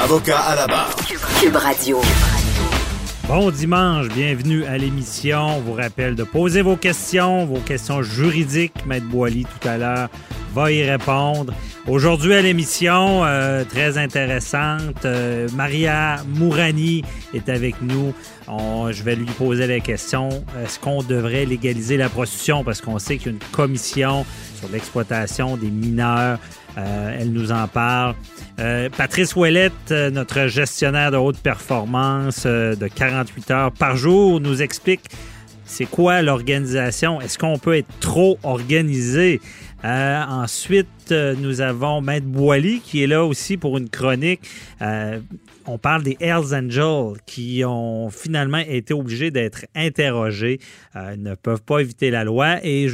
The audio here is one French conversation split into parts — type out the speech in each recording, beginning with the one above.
Avocat à la barre. Cube Radio. Bon dimanche, bienvenue à l'émission. On vous rappelle de poser vos questions, vos questions juridiques. Maître Boily tout à l'heure va y répondre. Aujourd'hui à l'émission, euh, très intéressante, euh, Maria Mourani est avec nous. je vais lui poser la question, est-ce qu'on devrait légaliser la prostitution? Parce qu'on sait qu'il y a une commission l'exploitation des mineurs. Euh, elle nous en parle. Patrice Ouellette, notre gestionnaire de haute performance de 48 heures par jour, nous explique c'est quoi l'organisation? Est-ce qu'on peut être trop organisé? Euh, ensuite, euh, nous avons Maître Boily qui est là aussi pour une chronique. Euh, on parle des Hells Angels qui ont finalement été obligés d'être interrogés, Ils ne peuvent pas éviter la loi. Et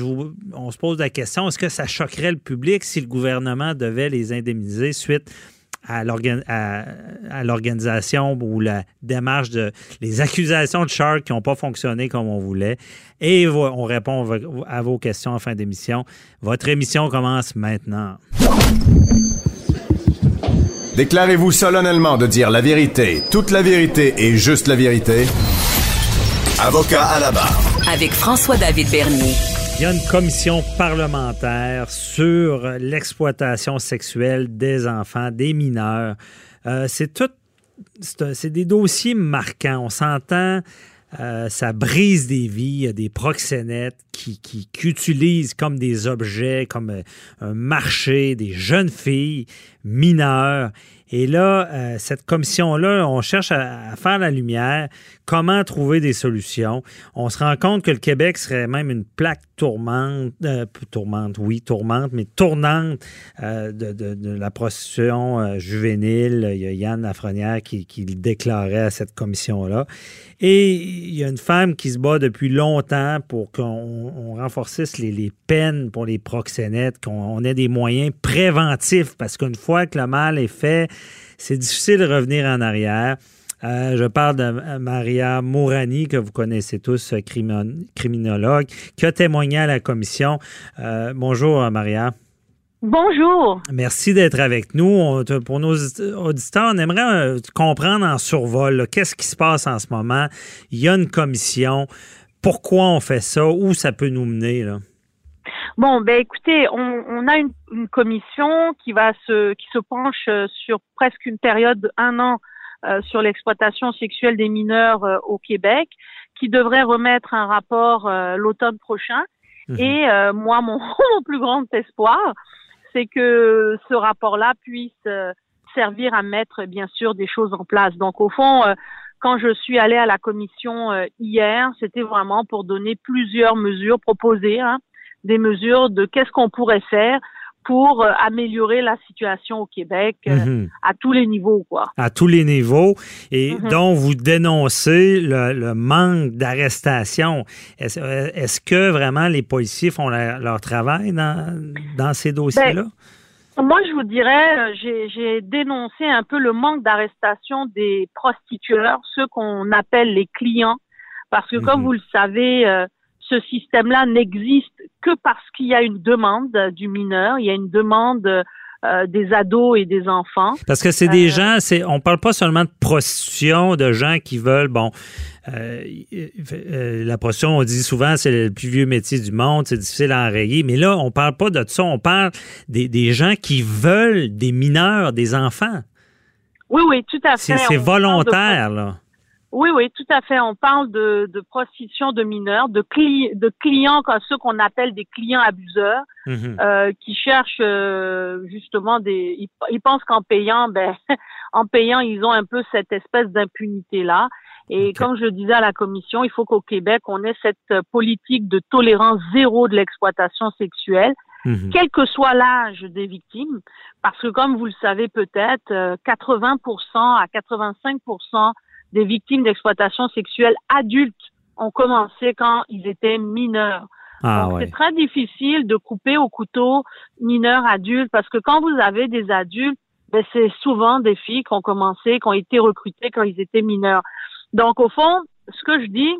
on se pose la question, est-ce que ça choquerait le public si le gouvernement devait les indemniser suite à l'organisation ou la démarche de les accusations de Shark qui n'ont pas fonctionné comme on voulait? Et on répond à vos questions en fin d'émission. Votre émission commence maintenant. Déclarez-vous solennellement de dire la vérité, toute la vérité et juste la vérité. Avocat à la barre. Avec François-David Bernier. Il y a une commission parlementaire sur l'exploitation sexuelle des enfants, des mineurs. Euh, c'est tout, c'est des dossiers marquants. On s'entend. Euh, ça brise des vies. Il y a des proxénètes qui, qui, utilisent comme des objets, comme euh, un marché, des jeunes filles mineures. Et là, euh, cette commission-là, on cherche à, faire la lumière, comment trouver des solutions. On se rend compte que le Québec serait même une plaque tourmente, tourmente, oui, tourmente, mais tournante de, la prostitution juvénile. Il y a Yann Lafrenière qui, qui le déclarait à cette commission-là. Et il y a une femme qui se bat depuis longtemps pour qu'on renforcisse les, les, peines pour les proxénètes, qu'on ait des moyens préventifs, parce qu'une fois que le mal est fait, c'est difficile de revenir en arrière. Euh, je parle de Maria Mourani, que vous connaissez tous, criminologue, qui a témoigné à la commission. Euh, bonjour, Maria. Bonjour. Merci d'être avec nous. pour nos auditeurs, on aimerait euh, comprendre en survol qu'est-ce qui se passe en ce moment. Il y a une commission. Pourquoi on fait ça? Où ça peut nous mener? Là? Bon, ben écoutez, on, a une, commission qui va se qui se penche euh, sur presque une période d'un an euh, sur l'exploitation sexuelle des mineurs euh, au Québec, qui devrait remettre un rapport l'automne prochain. Mhm. Et moi, mon, mon, plus grand espoir, c'est que ce rapport-là puisse servir à mettre bien sûr des choses en place. Donc au fond, quand je suis allée à la commission hier, c'était vraiment pour donner plusieurs mesures proposées. Hein, des mesures de qu'est-ce qu'on pourrait faire pour euh, améliorer la situation au Québec euh, mhm. à tous les niveaux, quoi. À tous les niveaux. Et mhm. donc, vous dénoncez le, manque d'arrestation. Est-ce que vraiment les policiers font leur travail dans, dans ces dossiers-là? Ben, moi, je vous dirais, euh, j'ai dénoncé un peu le manque d'arrestation des prostitueurs, ceux qu'on appelle les clients, parce que comme mhm. vous le savez, ce système-là n'existe que parce qu'il y a une demande du mineur, il y a une demande euh, des ados et des enfants. Parce que c'est des euh, gens, c'est, on parle pas seulement de prostitution, de gens qui veulent, bon, euh, la prostitution, on dit souvent, c'est le plus vieux métier du monde, c'est difficile à enrayer, mais là, on parle pas de ça, on parle des, des gens qui veulent des mineurs, des enfants. Oui, oui, tout à fait. C'est volontaire, là. Oui, oui, tout à fait. On parle de, de prostitution de mineurs, de, cli de clients, ceux qu'on appelle des clients abuseurs, mhm. euh, qui cherchent euh, justement des. Ils, pensent qu'en payant, ben, en payant, ils ont un peu cette espèce d'impunité là. Et comme je disais à la commission, il faut qu'au Québec, on ait cette politique de tolérance zéro de l'exploitation sexuelle Mhm. quel que soit l'âge des victimes, parce que comme vous le savez peut-être, euh, 80% à 85% des victimes d'exploitation sexuelle adultes ont commencé quand ils étaient mineurs. Ah ouais. c'est très difficile de couper au couteau mineurs adultes parce que quand vous avez des adultes, ben, c'est souvent des filles qui ont commencé, qui ont été recrutées quand ils étaient mineurs. Donc, au fond, ce que je dis,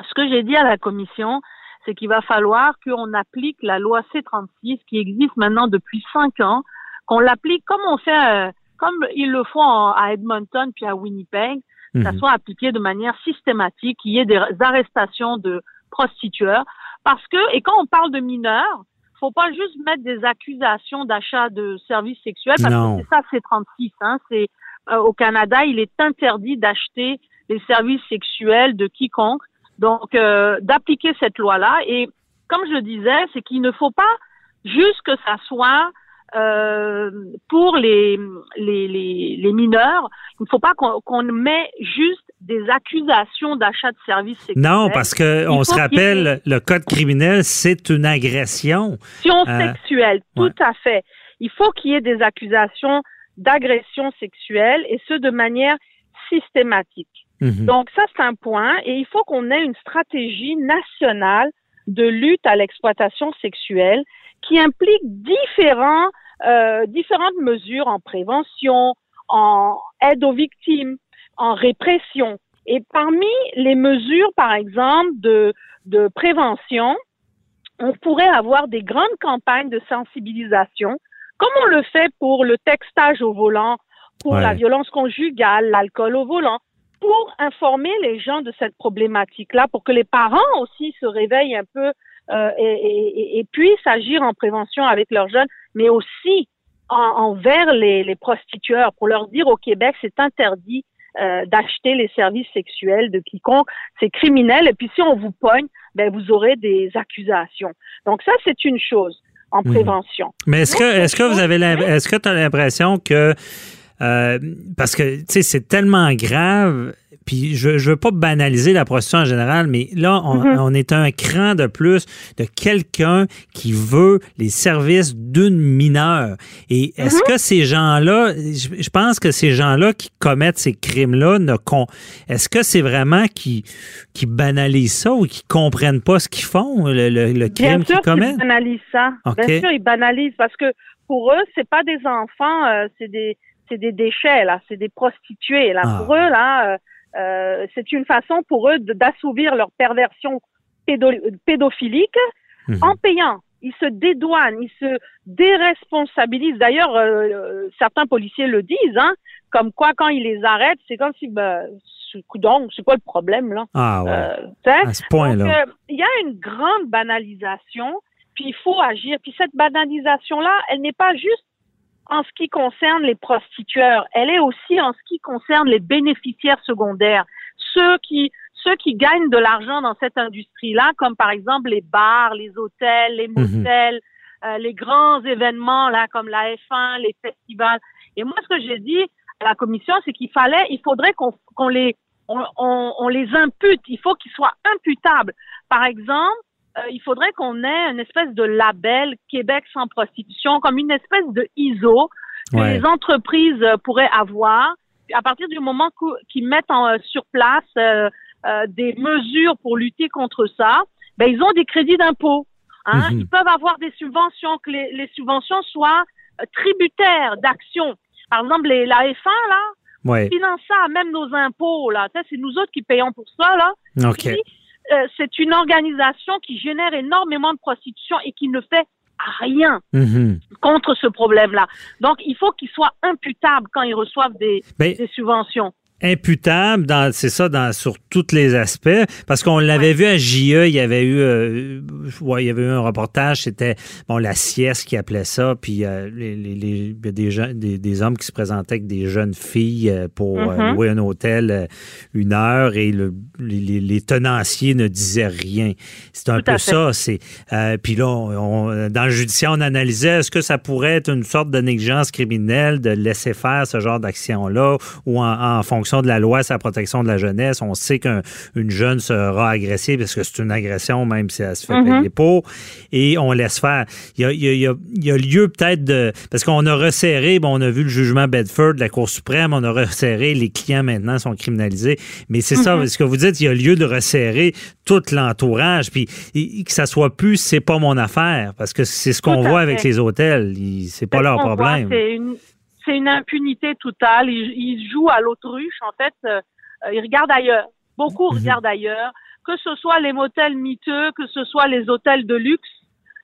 ce que j'ai dit à la commission, c'est qu'il va falloir qu'on applique la loi C36 qui existe maintenant depuis cinq ans, qu'on l'applique comme on fait, euh, comme ils le font à Edmonton puis à Winnipeg, que ça Mhm. soit appliqué de manière systématique, qu'il y ait des arrestations de prostitueurs. Parce que, et quand on parle de mineurs, faut pas juste mettre des accusations d'achat de services sexuels, parce Non. que c'est ça, c'est 36. Hein, c'est euh, au Canada, il est interdit d'acheter les services sexuels de quiconque. Donc, euh, d'appliquer cette loi-là. Et comme je le disais, c'est qu'il ne faut pas juste que ça soit euh, pour les, les, les, les mineurs. Il ne faut pas qu'on qu'on met juste des accusations d'achat de services sexuels. Non, parce que Il on se ait- rappelle, le code criminel, c'est une agression. Agression Euh, sexuelle, tout ouais. à fait. Il faut qu'il y ait des accusations d'agression sexuelle et ce de manière systématique. Mhm. Donc ça, c'est un point. Et il faut qu'on ait une stratégie nationale de lutte à l'exploitation sexuelle qui implique différents, euh, différentes mesures en prévention, en aide aux victimes, en répression. Et parmi les mesures, par exemple, de, de prévention, on pourrait avoir des grandes campagnes de sensibilisation, comme on le fait pour le textage au volant, pour Ouais. la violence conjugale, l'alcool au volant, pour informer les gens de cette problématique-là, pour que les parents aussi se réveillent un peu euh, et, et- et- et puissent agir en prévention avec leurs jeunes, mais aussi en- envers les, les prostitueurs, pour leur dire au Québec, c'est interdit euh, d'acheter les services sexuels de quiconque, c'est criminel, et puis si on vous pogne, ben vous aurez des accusations. Donc ça, c'est une chose en prévention. Mais est-ce que, est-ce que vous avez l'im- est-ce que tu as l'impression que euh, parce que tu sais c'est tellement grave puis je je veux pas banaliser la prostitution en général mais là on, Mhm. on est un cran de plus de quelqu'un qui veut les services d'une mineure et est-ce Mhm. que ces gens-là je, je pense que ces gens-là qui commettent ces crimes-là ne con, est-ce que c'est vraiment qui qui banalisent ça ou qui comprennent pas ce qu'ils font le, le, le crime Bien qu'ils sûr qu'ils commettent? banalisent ça. Bien sûr, ils banalisent parce que pour eux, c'est pas des enfants, euh, c'est des c'est des déchets là, c'est des prostituées là. Ah. Pour eux là, euh, euh, c'est une façon pour eux d'assouvir leur perversion pédo- pédophilique Mhm. en payant. Ils se dédouanent, ils se déresponsabilisent. D'ailleurs, euh, euh, certains policiers le disent, hein, comme quoi quand ils les arrêtent, c'est comme si, ben, donc, c'est quoi le problème là? Ah ouais Euh, à ce point-là euh, il y a une grande banalisation, puis il faut agir. Puis cette banalisation-là, elle n'est pas juste en ce qui concerne les prostitueurs, elle est aussi en ce qui concerne les bénéficiaires secondaires, ceux qui ceux qui gagnent de l'argent dans cette industrie-là, comme par exemple les bars, les hôtels, les motels, euh, les grands événements là comme la F1, les festivals. Et moi, ce que j'ai dit à la commission, c'est qu'il fallait, il faudrait qu'on les on, on, on les impute. Il faut qu'ils soient imputables. Par exemple, euh, il faudrait qu'on ait une espèce de label Québec sans prostitution, comme une espèce de ISO que Ouais. les entreprises euh, pourraient avoir. À partir du moment qu'ils mettent en, euh, sur place euh, euh, des mesures pour lutter contre ça, ben ils ont des crédits d'impôt. Hein? Mhm. Ils peuvent avoir des subventions, que les, les subventions soient tributaires d'actions. Par exemple, les, la F1, là, ouais finance ça, même nos impôts, là. C'est nous autres qui payons pour ça, là. ok Puis, euh, c'est une organisation qui génère énormément de prostitution et qui ne fait rien Mhm. contre ce problème-là. Donc, il faut qu'ils soient imputables quand ils reçoivent des, des subventions. Imputable dans c'est ça dans sur tous les aspects. Parce qu'on l'avait vu à JE il y avait eu euh, ouais, il y avait eu un reportage c'était bon la sieste qui appelait ça puis euh, les, des gens des, des hommes qui se présentaient avec des jeunes filles euh, pour euh, Mhm. louer un hôtel une heure et le- les, tenanciers ne disaient rien. C'est un Tout peu ça c'est euh, puis là on- on- dans le judiciaire on analysait est-ce que ça pourrait être une sorte de négligence criminelle de laisser faire ce genre d'action là ou en, en fonction protection de la loi, c'est la protection de la jeunesse. On sait qu'une jeune sera agressée parce que c'est une agression, même si elle se fait Mhm. payer pour. Et on laisse faire. Il y a, il y a- il y a- il y a lieu peut-être de... Parce qu'on a resserré, bon, on a vu le jugement Bedford de la Cour suprême, on a resserré, les clients maintenant sont criminalisés. Mais c'est ça, ce que vous dites, il y a lieu de resserrer tout l'entourage. Puis et- que ça soit plus, c'est pas mon affaire. Parce que c'est ce qu'on voit fait. avec les hôtels. C'est pas leur voit, problème. C'est une, impunité totale. Ils, ils jouent à l'autruche. En fait, euh, ils regardent ailleurs. Beaucoup Mhm. regardent ailleurs. Que ce soit les motels miteux, que ce soit les hôtels de luxe,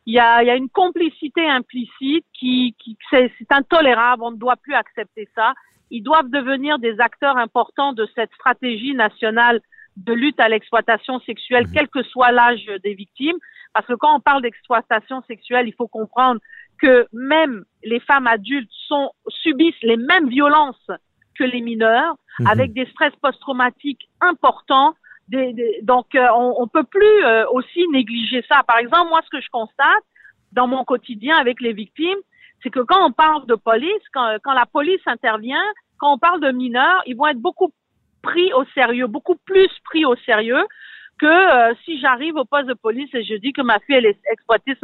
il y a, y a une complicité implicite qui, qui c'est, c'est intolérable. On ne doit plus accepter ça. Ils doivent devenir des acteurs importants de cette stratégie nationale de lutte à l'exploitation sexuelle, Mhm. quel que soit l'âge des victimes. Parce que quand on parle d'exploitation sexuelle, il faut comprendre que même les femmes adultes sont, subissent les mêmes violences que les mineurs, Mhm. avec des stress post-traumatiques importants. Des, des- donc, euh, on, on peut plus euh, aussi négliger ça. Par exemple, moi, ce que je constate dans mon quotidien avec les victimes, c'est que quand on parle de police, quand, quand la police intervient, quand on parle de mineurs, ils vont être beaucoup pris au sérieux, beaucoup plus pris au sérieux que euh, si j'arrive au poste de police et je dis que ma fille elle est exploitée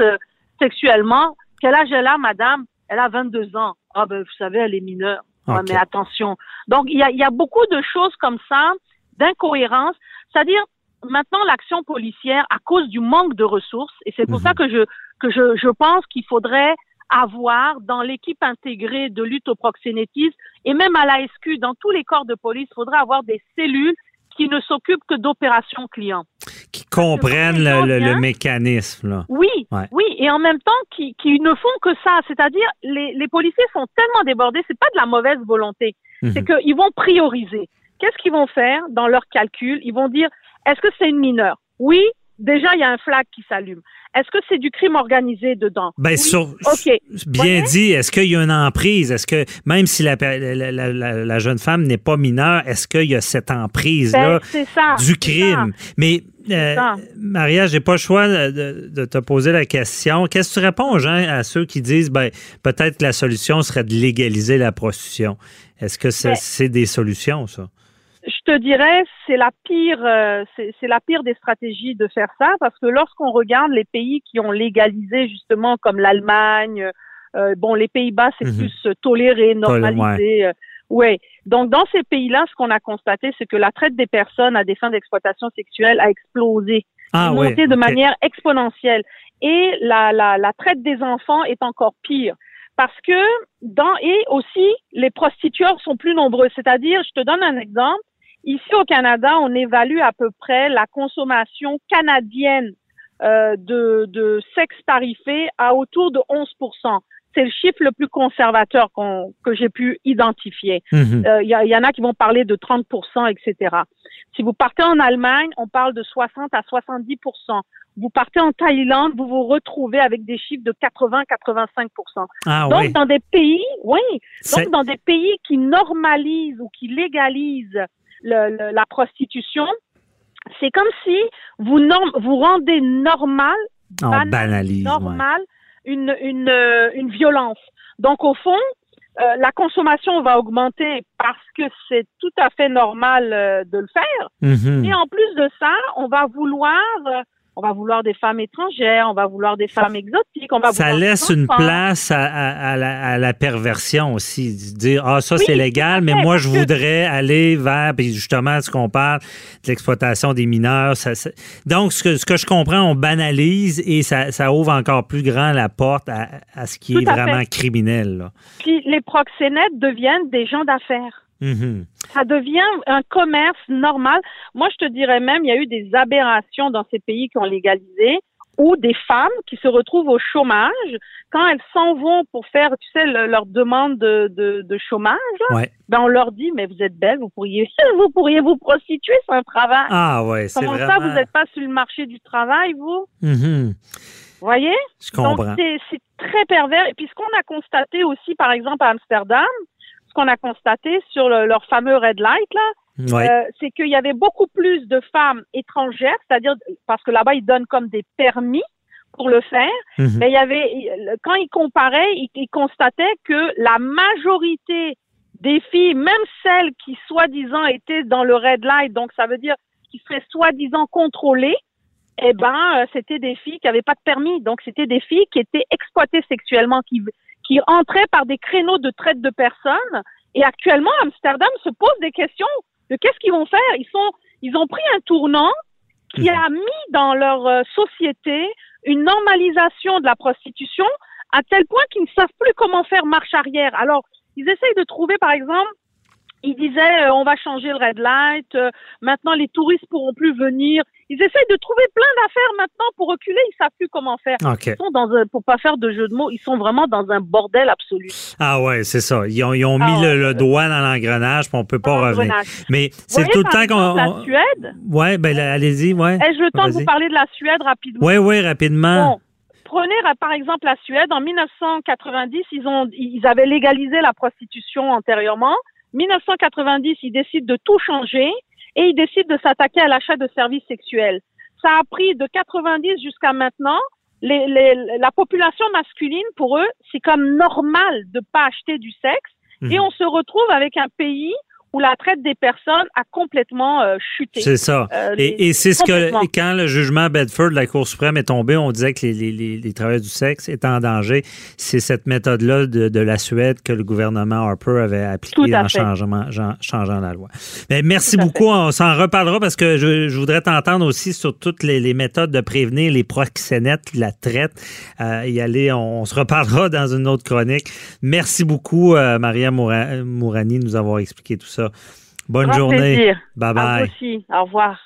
sexuellement. Quel âge elle a, madame? Elle a 22 ans. Ah ben, vous savez, elle est mineure. Ouais, mais attention. Donc, il y a, y a beaucoup de choses comme ça, d'incohérences. C'est-à-dire, maintenant, l'action policière, à cause du manque de ressources, et c'est pour Mhm. ça que je, que je, je pense qu'il faudrait avoir dans l'équipe intégrée de lutte au proxénétisme et même à la SQ, dans tous les corps de police, il faudrait avoir des cellules qui ne s'occupent que d'opérations clients. Comprennent le, viennent- mécanisme. Là. Oui, Ouais. oui, et en même temps qui, qui ne font que ça, c'est-à-dire les, les policiers sont tellement débordés, c'est pas de la mauvaise volonté, c'est Mhm. qu'ils vont prioriser. Qu'est-ce qu'ils vont faire dans leur calcul Ils vont dire est-ce que c'est une mineure? Oui, déjà il y a un flag qui s'allume. Est-ce que c'est du crime organisé dedans? Ben, Oui. sur, Ok. bien dit, est-ce qu'il y a une emprise? Est-ce que, même si la, la, la- la- la jeune femme n'est pas mineure, est-ce qu'il y a cette emprise-là Ben, du crime? Mais, euh. Maria, j'ai pas le choix de, de te poser la question. Qu'est-ce que tu réponds aux gens, à ceux qui disent, ben, peut-être que la solution serait de légaliser la prostitution? Est-ce que c'est Ben, c'est des solutions, ça? Je te dirais, c'est la pire, euh, c'est la pire des stratégies de faire ça, parce que lorsqu'on regarde les pays qui ont légalisé justement, comme l'Allemagne, euh, bon, les Pays-Bas, c'est Mhm. plus euh, toléré, normalisé. euh, ouais. Donc, dans ces pays-là, ce qu'on a constaté, c'est que la traite des personnes à des fins d'exploitation sexuelle a explosé, Ah, monté ouais, de manière exponentielle. Et la, la, la traite des enfants est encore pire. Parce que dans, et aussi, les prostitueurs sont plus nombreux. C'est-à-dire, je te donne un exemple. Ici au Canada, on évalue à peu près la consommation canadienne euh, de, de sexe tarifé à autour de 11% C'est le chiffre le plus conservateur qu'on- que j'ai pu identifier. Mhm. Euh, Il y, a- il y en a qui vont parler de 30% etc. Si vous partez en Allemagne, on parle de 60 à 70% Vous partez en Thaïlande, vous vous retrouvez avec des chiffres de 80-85 Ah, Donc, oui. dans des pays, oui, donc dans des pays qui normalisent ou qui légalisent le- le- la prostitution, c'est comme si vous, norm- vous rendez normal on banal, banalise. ouais. normal une, une, euh, une violence. Donc, au fond, euh, la consommation va augmenter parce que c'est tout à fait normal euh, de le faire. Mhm. Et en plus de ça, on va vouloir, on va vouloir des femmes étrangères, on va vouloir des femmes exotiques, on va Ça vouloir des laisse une place à, à- à la, à la perversion aussi. de Dire, ah, ça, Oui, c'est légal, mais moi, je voudrais aller vers, puis justement, ce qu'on parle de l'exploitation des mineurs. ça- ça- donc, ce que, ce que je comprends, on banalise et ça, ça ouvre encore plus grand la porte à, à ce qui Tout est fait. vraiment criminel. là. Puis les proxénètes deviennent des gens d'affaires. Mhm. Ça devient un commerce normal. Moi, je te dirais même, il y a eu des aberrations dans ces pays qui ont légalisé ou des femmes qui se retrouvent au chômage quand elles s'en vont pour faire, tu sais, le- leur demande de, de, de chômage. Ouais. Ben on leur dit, mais vous êtes belle, vous pourriez, vous pourriez vous prostituer, c'est un travail. Ah, ouais, c'est Comment vraiment. ça, vous n'êtes pas sur le marché du travail, vous? Mhm. Vous voyez? Je comprends. donc, c'est- très pervers. Et puis, ce qu'on a constaté aussi, par exemple, à Amsterdam, qu'on a constaté sur le- leur fameux red light, là, euh, c'est qu'il y avait beaucoup plus de femmes étrangères, c'est-à-dire, parce que là-bas, ils donnent comme des permis pour le faire. Mhm. Mais il y avait, quand ils comparaient, ils, ils constataient que la majorité des filles, même celles qui soi-disant étaient dans le red light, donc ça veut dire qui seraient soi-disant contrôlées, eh ben, euh, c'était des filles qui n'avaient pas de permis. Donc, c'était des filles qui étaient exploitées sexuellement, qui, qui entraient par des créneaux de traite de personnes. Et actuellement, Amsterdam se pose des questions de qu'est-ce qu'ils vont faire. Ils sont, ils ont pris un tournant qui a mis dans leur euh, société une normalisation de la prostitution à tel point qu'ils ne savent plus comment faire marche arrière. Alors, ils essayent de trouver, par exemple, ils disaient euh, on va changer le red light, euh, maintenant les touristes pourront plus venir. Ils essayent de trouver plein d'affaires maintenant pour reculer, ils savent plus comment faire. OK. Ils sont dans un, pour pas faire de jeu de mots, ils sont vraiment dans un bordel absolu. Ah ouais, c'est ça. Ils ont, ils ont Ah mis le, ouais. le doigt dans l'engrenage, puis on peut pas revenir. Mais c'est tout le temps qu'on... La Suède, Ouais, ben allez-y, ouais. ai-je le temps de vous parler de la Suède rapidement Oui, oui, rapidement. Bon, prenez par exemple la Suède. En 1990, ils ont, ils avaient légalisé la prostitution antérieurement. 1990, ils décident de tout changer et ils décident de s'attaquer à l'achat de services sexuels. Ça a pris de 90 jusqu'à maintenant. Les, les- la population masculine, pour eux, c'est comme normal de pas acheter du sexe. Et Mhm. on se retrouve avec un pays où la traite des personnes a complètement euh, chuté. C'est ça. Euh, les- Et, et c'est ce que, quand le jugement Bedford de la Cour suprême est tombé, on disait que les, les, les, les travailleurs du sexe étaient en danger. C'est cette méthode-là de, de la Suède que le gouvernement Harper avait appliquée en changeant la loi. Mais merci beaucoup. On s'en reparlera parce que je, je voudrais t'entendre aussi sur toutes les, méthodes de prévenir les proxénètes, la traite. Euh, y aller, on, on se reparlera dans une autre chronique. Merci beaucoup, euh, Maria Moura- Mourani, de nous avoir expliqué tout ça. Bonne Grand journée. plaisir. Bye À bye. vous aussi. Au revoir.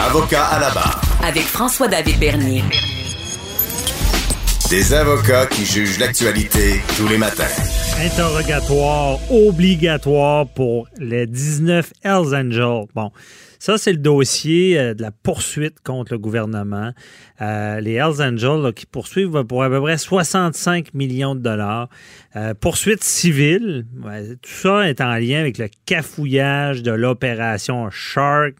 Avocat à la barre. Avec François-David Bernier. Des avocats qui jugent l'actualité tous les matins. Interrogatoire obligatoire pour les 19 Hells Angels. Bon, ça, c'est le dossier euh, de la poursuite contre le gouvernement. Euh, les Hells Angels qui poursuivent pour à peu près 65 millions de dollars. Euh, poursuite civile. Tout ça est en lien avec le cafouillage de l'opération Shark.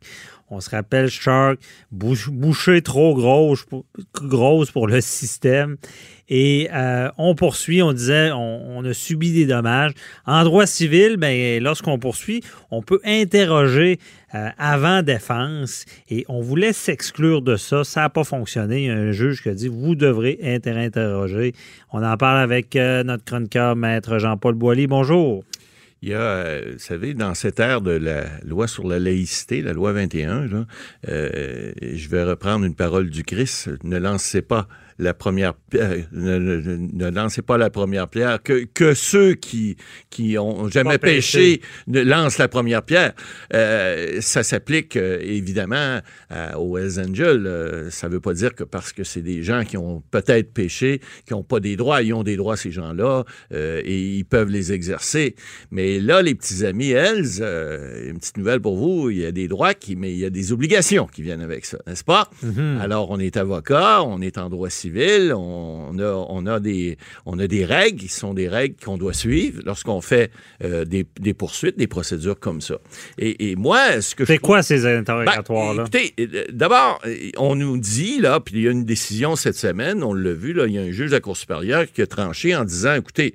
On se rappelle Shark, bouchée trop grosse pour, le système. Et euh, on poursuit, on disait, on, a subi des dommages. En droit civil, ben, lorsqu'on poursuit, on peut interroger euh, avant défense et on voulait s'exclure de ça. Ça n'a pas fonctionné. Il y a un juge qui a dit, vous devrez inter-interroger. On en parle avec euh, notre chroniqueur, maître Jean-Paul Boilly. Bonjour. Il y a, euh, vous savez, dans cette ère de la loi sur la laïcité, la loi 21, là, euh, je vais reprendre une parole du Christ, ne lancez pas la première euh, ne, ne- ne lancez pas la première pierre que, que ceux qui qui ont jamais Pas péché. ne lancent la première pierre. Euh, ça s'applique euh, évidemment à- aux Hells Angels. Euh, ça veut pas dire que parce que c'est des gens qui ont peut-être péché qui ont pas des droits ils ont des droits ces gens-là euh, et ils peuvent les exercer. Mais là les petits amis Hells une petite nouvelle pour vous il y a des droits qui mais il y a des obligations qui viennent avec ça n'est-ce pas? Alors, on est avocat, on est en droit civil, on a, on a, des, on a des règles qui sont des règles qu'on doit suivre lorsqu'on fait euh, des, des poursuites, des procédures comme ça. Et, et moi, ce que C'est trouve- quoi ces ben, interrogatoires-là? écoutez, euh, d'abord, euh, on nous dit, là, puis il y a une décision cette semaine, on l'a vu, là, il y a un juge de la Cour supérieure qui a tranché en disant, écoutez,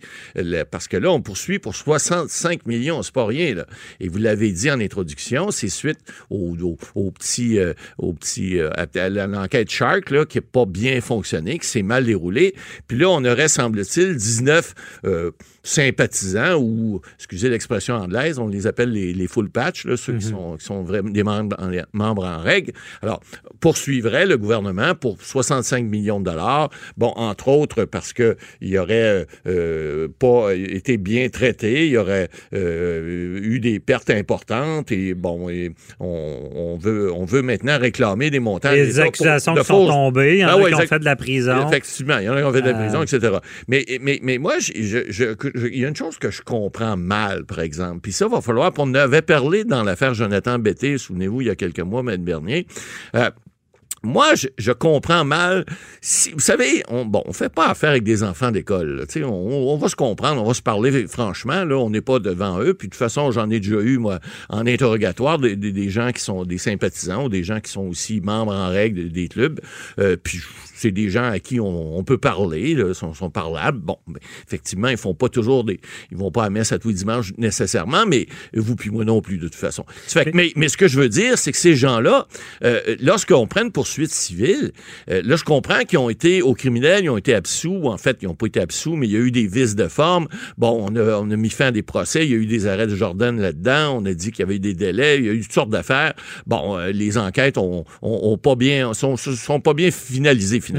parce que là, on poursuit pour 65 millions, c'est pas rien, là. Et vous l'avez dit en introduction, c'est suite au, au, au petit, euh, au petit, euh, à, à l'enquête Shark, là, qui n'a pas bien fonctionné, qui s'est mal déroulé. Puis là, on aurait, semble-t-il, 19 euh, sympathisants ou, excusez l'expression anglaise, on les appelle les, les full patch, là, ceux qui sont, qui sont vraiment des membres en, membres en règle. Alors, poursuivrait le gouvernement pour 65 millions de dollars. Bon, entre autres, parce que il aurait euh, pas été bien traité, il y aurait euh, eu des pertes importantes et bon, et on, on veut, on veut maintenant réclamer des montants. Les pour- accusations de qui sont tombées, il y en Ah a ouais, qui ont fait de la prison. Effectivement, il y en a qui ont fait de la Euh, prison, etc. Mais, mais, mais moi, je- je- je- il y a une chose que je comprends mal, par exemple. Puis ça, va falloir, on avait parlé dans l'affaire Jonathan Betté, souvenez-vous, il y a quelques mois, Maître Bernier. Euh, moi, je, comprends mal. Si, vous savez, on, bon, on fait pas affaire avec des enfants d'école. On, on va se comprendre, on va se parler franchement. Là, on n'est pas devant eux. Puis de toute façon, j'en ai déjà eu moi en interrogatoire des gens qui sont des sympathisants ou des gens qui sont aussi membres en règle des clubs. Euh, puis c'est des gens à qui on, on peut parler, là, sont, sont parlables. Bon, ben, effectivement, ils font pas toujours des, ils vont pas à messe à tous les dimanches nécessairement, mais vous puis moi non plus de toute façon. Fait mais, mais ce que je veux dire, c'est que ces gens-là, euh, lorsqu'on prend une poursuite civile, euh, là, je comprends qu'ils ont été au criminel, ils ont été absous, ou en fait, ils n'ont pas été absous, mais il y a eu des vices de forme. Bon, on a, on a mis fin à des procès, il y a eu des arrêts de Jordan là-dedans, on a dit qu'il y avait eu des délais, il y a eu toutes sortes d'affaires. Bon, euh, les enquêtes ont, ont, ont pas bien, sont, sont pas bien finalisées finalement.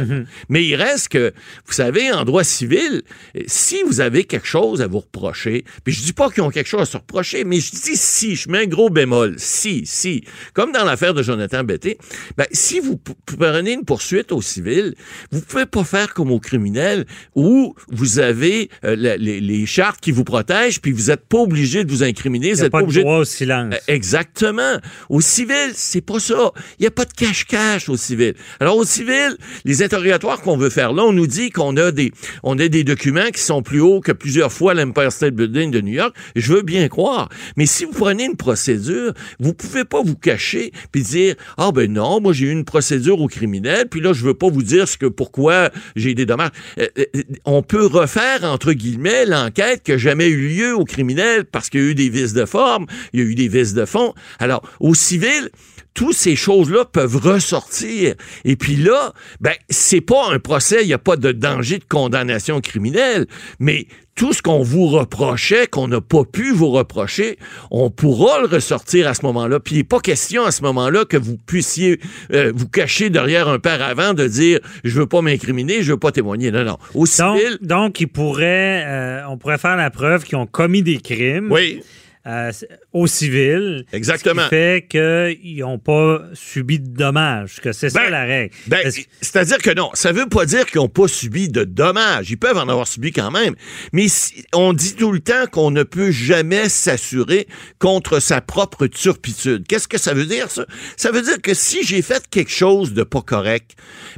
Mais il reste que, vous savez, en droit civil, euh, si vous avez quelque chose à vous reprocher, puis je dis pas qu'ils ont quelque chose à se reprocher, mais je dis si, je mets un gros bémol, si, si, comme dans l'affaire de Jonathan Betté, ben, si vous prenez une poursuite au civil, vous pouvez pas faire comme au criminel où vous avez euh, la- les, les chartes qui vous protègent, puis vous êtes pas obligé de vous incriminer, vous n'y a êtes pas pas obligé de droit au silence. euh, Exactement. Au civil, c'est pas ça. Il n'y a pas de cache-cache au civil. Alors, au civil, les interrogatoires qu'on veut faire là, on nous dit qu'on a des, on a des documents qui sont plus hauts que plusieurs fois l'Empire State Building de New York. Je veux bien croire. Mais si vous prenez une procédure, vous pouvez pas vous cacher puis dire, ah ben non, moi j'ai eu une procédure au criminel, puis là, je veux pas vous dire ce que, pourquoi j'ai des dommages. Euh, euh, on peut refaire, entre guillemets, l'enquête qui n'a jamais eu lieu au criminel parce qu'il y a eu des vices de forme, il y a eu des vices de fond. Alors, au civil, toutes ces choses-là peuvent ressortir. Et puis là, ben, c'est pas un procès, il n'y a pas de danger de condamnation criminelle, mais tout ce qu'on vous reprochait, qu'on n'a pas pu vous reprocher, on pourra le ressortir à ce moment-là. Puis il n'est pas question à ce moment-là que vous puissiez euh, vous cacher derrière un père avant de dire je veux pas m'incriminer, je veux pas témoigner. Non, non. Au Donc, civil, donc, ils pourraient, euh, on pourrait faire la preuve qu'ils ont commis des crimes oui, euh, au civil. Exactement. Ce qui fait qu'ils n'ont pas subi de dommages, que c'est ça Ben, la règle. Ben, c'est-à-dire que non, ça veut pas dire qu'ils n'ont pas subi de dommages. Ils peuvent en avoir subi quand même. Mais si- on dit tout le temps qu'on ne peut jamais s'assurer contre sa propre turpitude. Qu'est-ce que ça veut dire, ça? Ça veut dire que si j'ai fait quelque chose de pas correct,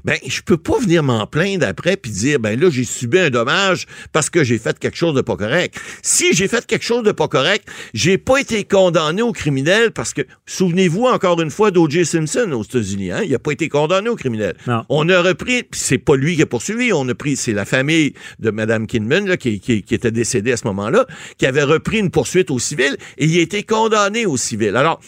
ben, je peux pas venir m'en plaindre après puis dire, ben là, j'ai subi un dommage parce que j'ai fait quelque chose de pas correct. Si j'ai fait quelque chose de pas correct, j'ai pas été condamné au criminel parce que, souvenez-vous encore une fois d'O.J. Simpson aux États-Unis, hein? Il a pas été condamné au criminel. Non. On a repris, c'est pas lui qui a poursuivi, on a pris, c'est la famille de Mme Kinman, là, qui, qui- qui était décédée à ce moment-là, qui avait repris une poursuite au civil et il a été condamné au civil. Alors,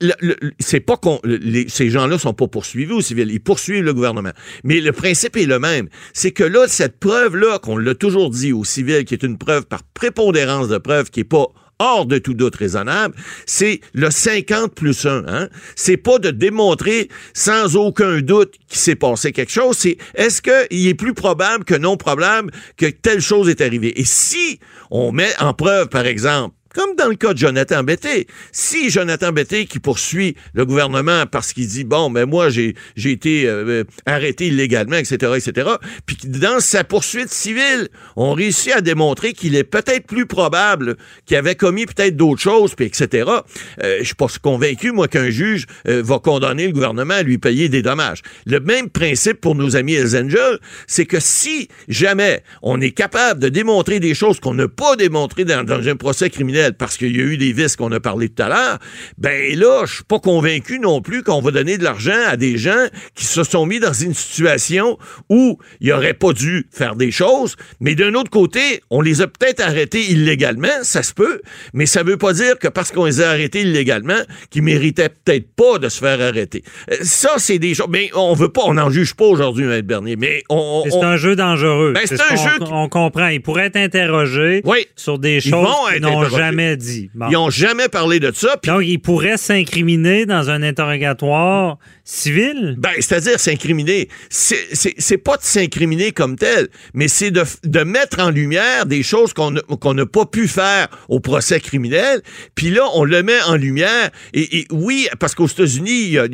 le- le- c'est pas qu'on, ces gens-là sont pas poursuivis au civil, ils poursuivent le gouvernement. Mais le principe est le même. C'est que là, cette preuve-là, qu'on l'a toujours dit au civil, qui est une preuve par prépondérance de preuve, qui est pas hors de tout doute raisonnable, c'est le 50 plus 1. Hein? C'est pas de démontrer sans aucun doute qu'il s'est passé quelque chose, c'est est-ce qu'il est plus probable que non probable que telle chose est arrivée? Et si on met en preuve, par exemple, comme dans le cas de Jonathan Betté. Si Jonathan Betté qui poursuit le gouvernement parce qu'il dit bon ben moi j'ai été euh, euh, arrêté illégalement etc etc puis dans sa poursuite civile on réussit à démontrer qu'il est peut-être plus probable qu'il avait commis peut-être d'autres choses puis etc. Euh, je suis pas convaincu moi qu'un juge euh, va condamner le gouvernement à lui payer des dommages. Le même principe pour nos amis Hells Angels, c'est que si jamais on est capable de démontrer des choses qu'on n'a pas démontrées dans, dans un procès criminel parce qu'il y a eu des vices qu'on a parlé tout à l'heure, ben là, je suis pas convaincu non plus qu'on va donner de l'argent à des gens qui se sont mis dans une situation où il aurait pas dû faire des choses, mais d'un autre côté, on les a peut-être arrêtés illégalement, ça se peut, mais ça veut pas dire que parce qu'on les a arrêtés illégalement, qu'ils méritaient peut-être pas de se faire arrêter. Euh, Ça, c'est des choses, mais on veut pas, on n'en juge pas aujourd'hui, M. Bernier, mais on... on- C'est un jeu dangereux. Ben, c'est ce un jeu qui- On comprend. Ils pourraient être interrogés Oui. sur des Ils choses vont qu'ils n'ont interrogés. Jamais dit. Bon. Ils ont jamais parlé de ça, Donc, ils pourraient s'incriminer dans un interrogatoire civil? Ben, c'est-à-dire s'incriminer. C'est- pas de s'incriminer comme tel, mais c'est de, de mettre en lumière des choses qu'on n'a pas pu faire au procès criminel. Puis là, on le met en lumière. Et, et oui, parce qu'aux États-Unis, euh,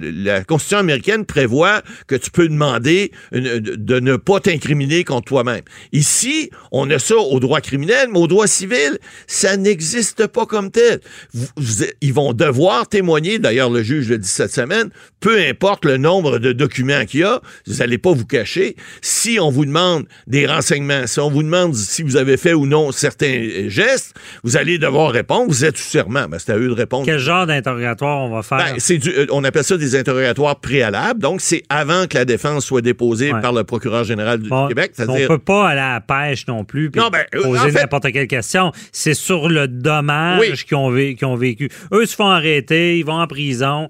la Constitution américaine prévoit que tu peux demander une- de ne pas t'incriminer contre toi-même. Ici, on a ça au droit criminel, mais au droit civil, Ça n'existe pas comme tel. Vous- vous- ils vont devoir témoigner, d'ailleurs le juge le dit cette semaine, peu importe le nombre de documents qu'il y a, vous n'allez pas vous cacher. Si on vous demande des renseignements, si on vous demande si vous avez fait ou non certains euh, gestes, vous allez devoir répondre. Vous êtes sous serment. Ben, c'est à eux de répondre. Quel genre d'interrogatoire on va faire? Ben, c'est du- euh, on appelle ça des interrogatoires préalables. Donc, c'est avant que la défense soit déposée Ouais. par le procureur général du Bon, Québec. on C'est-à-dire, peut pas aller à la pêche non plus puis Non, ben, euh, poser en fait- n'importe quelle question. C'est sur le dommage Oui. qu'ils ont, vé- qu'ils ont vécu. Eux se font arrêter, ils vont en prison.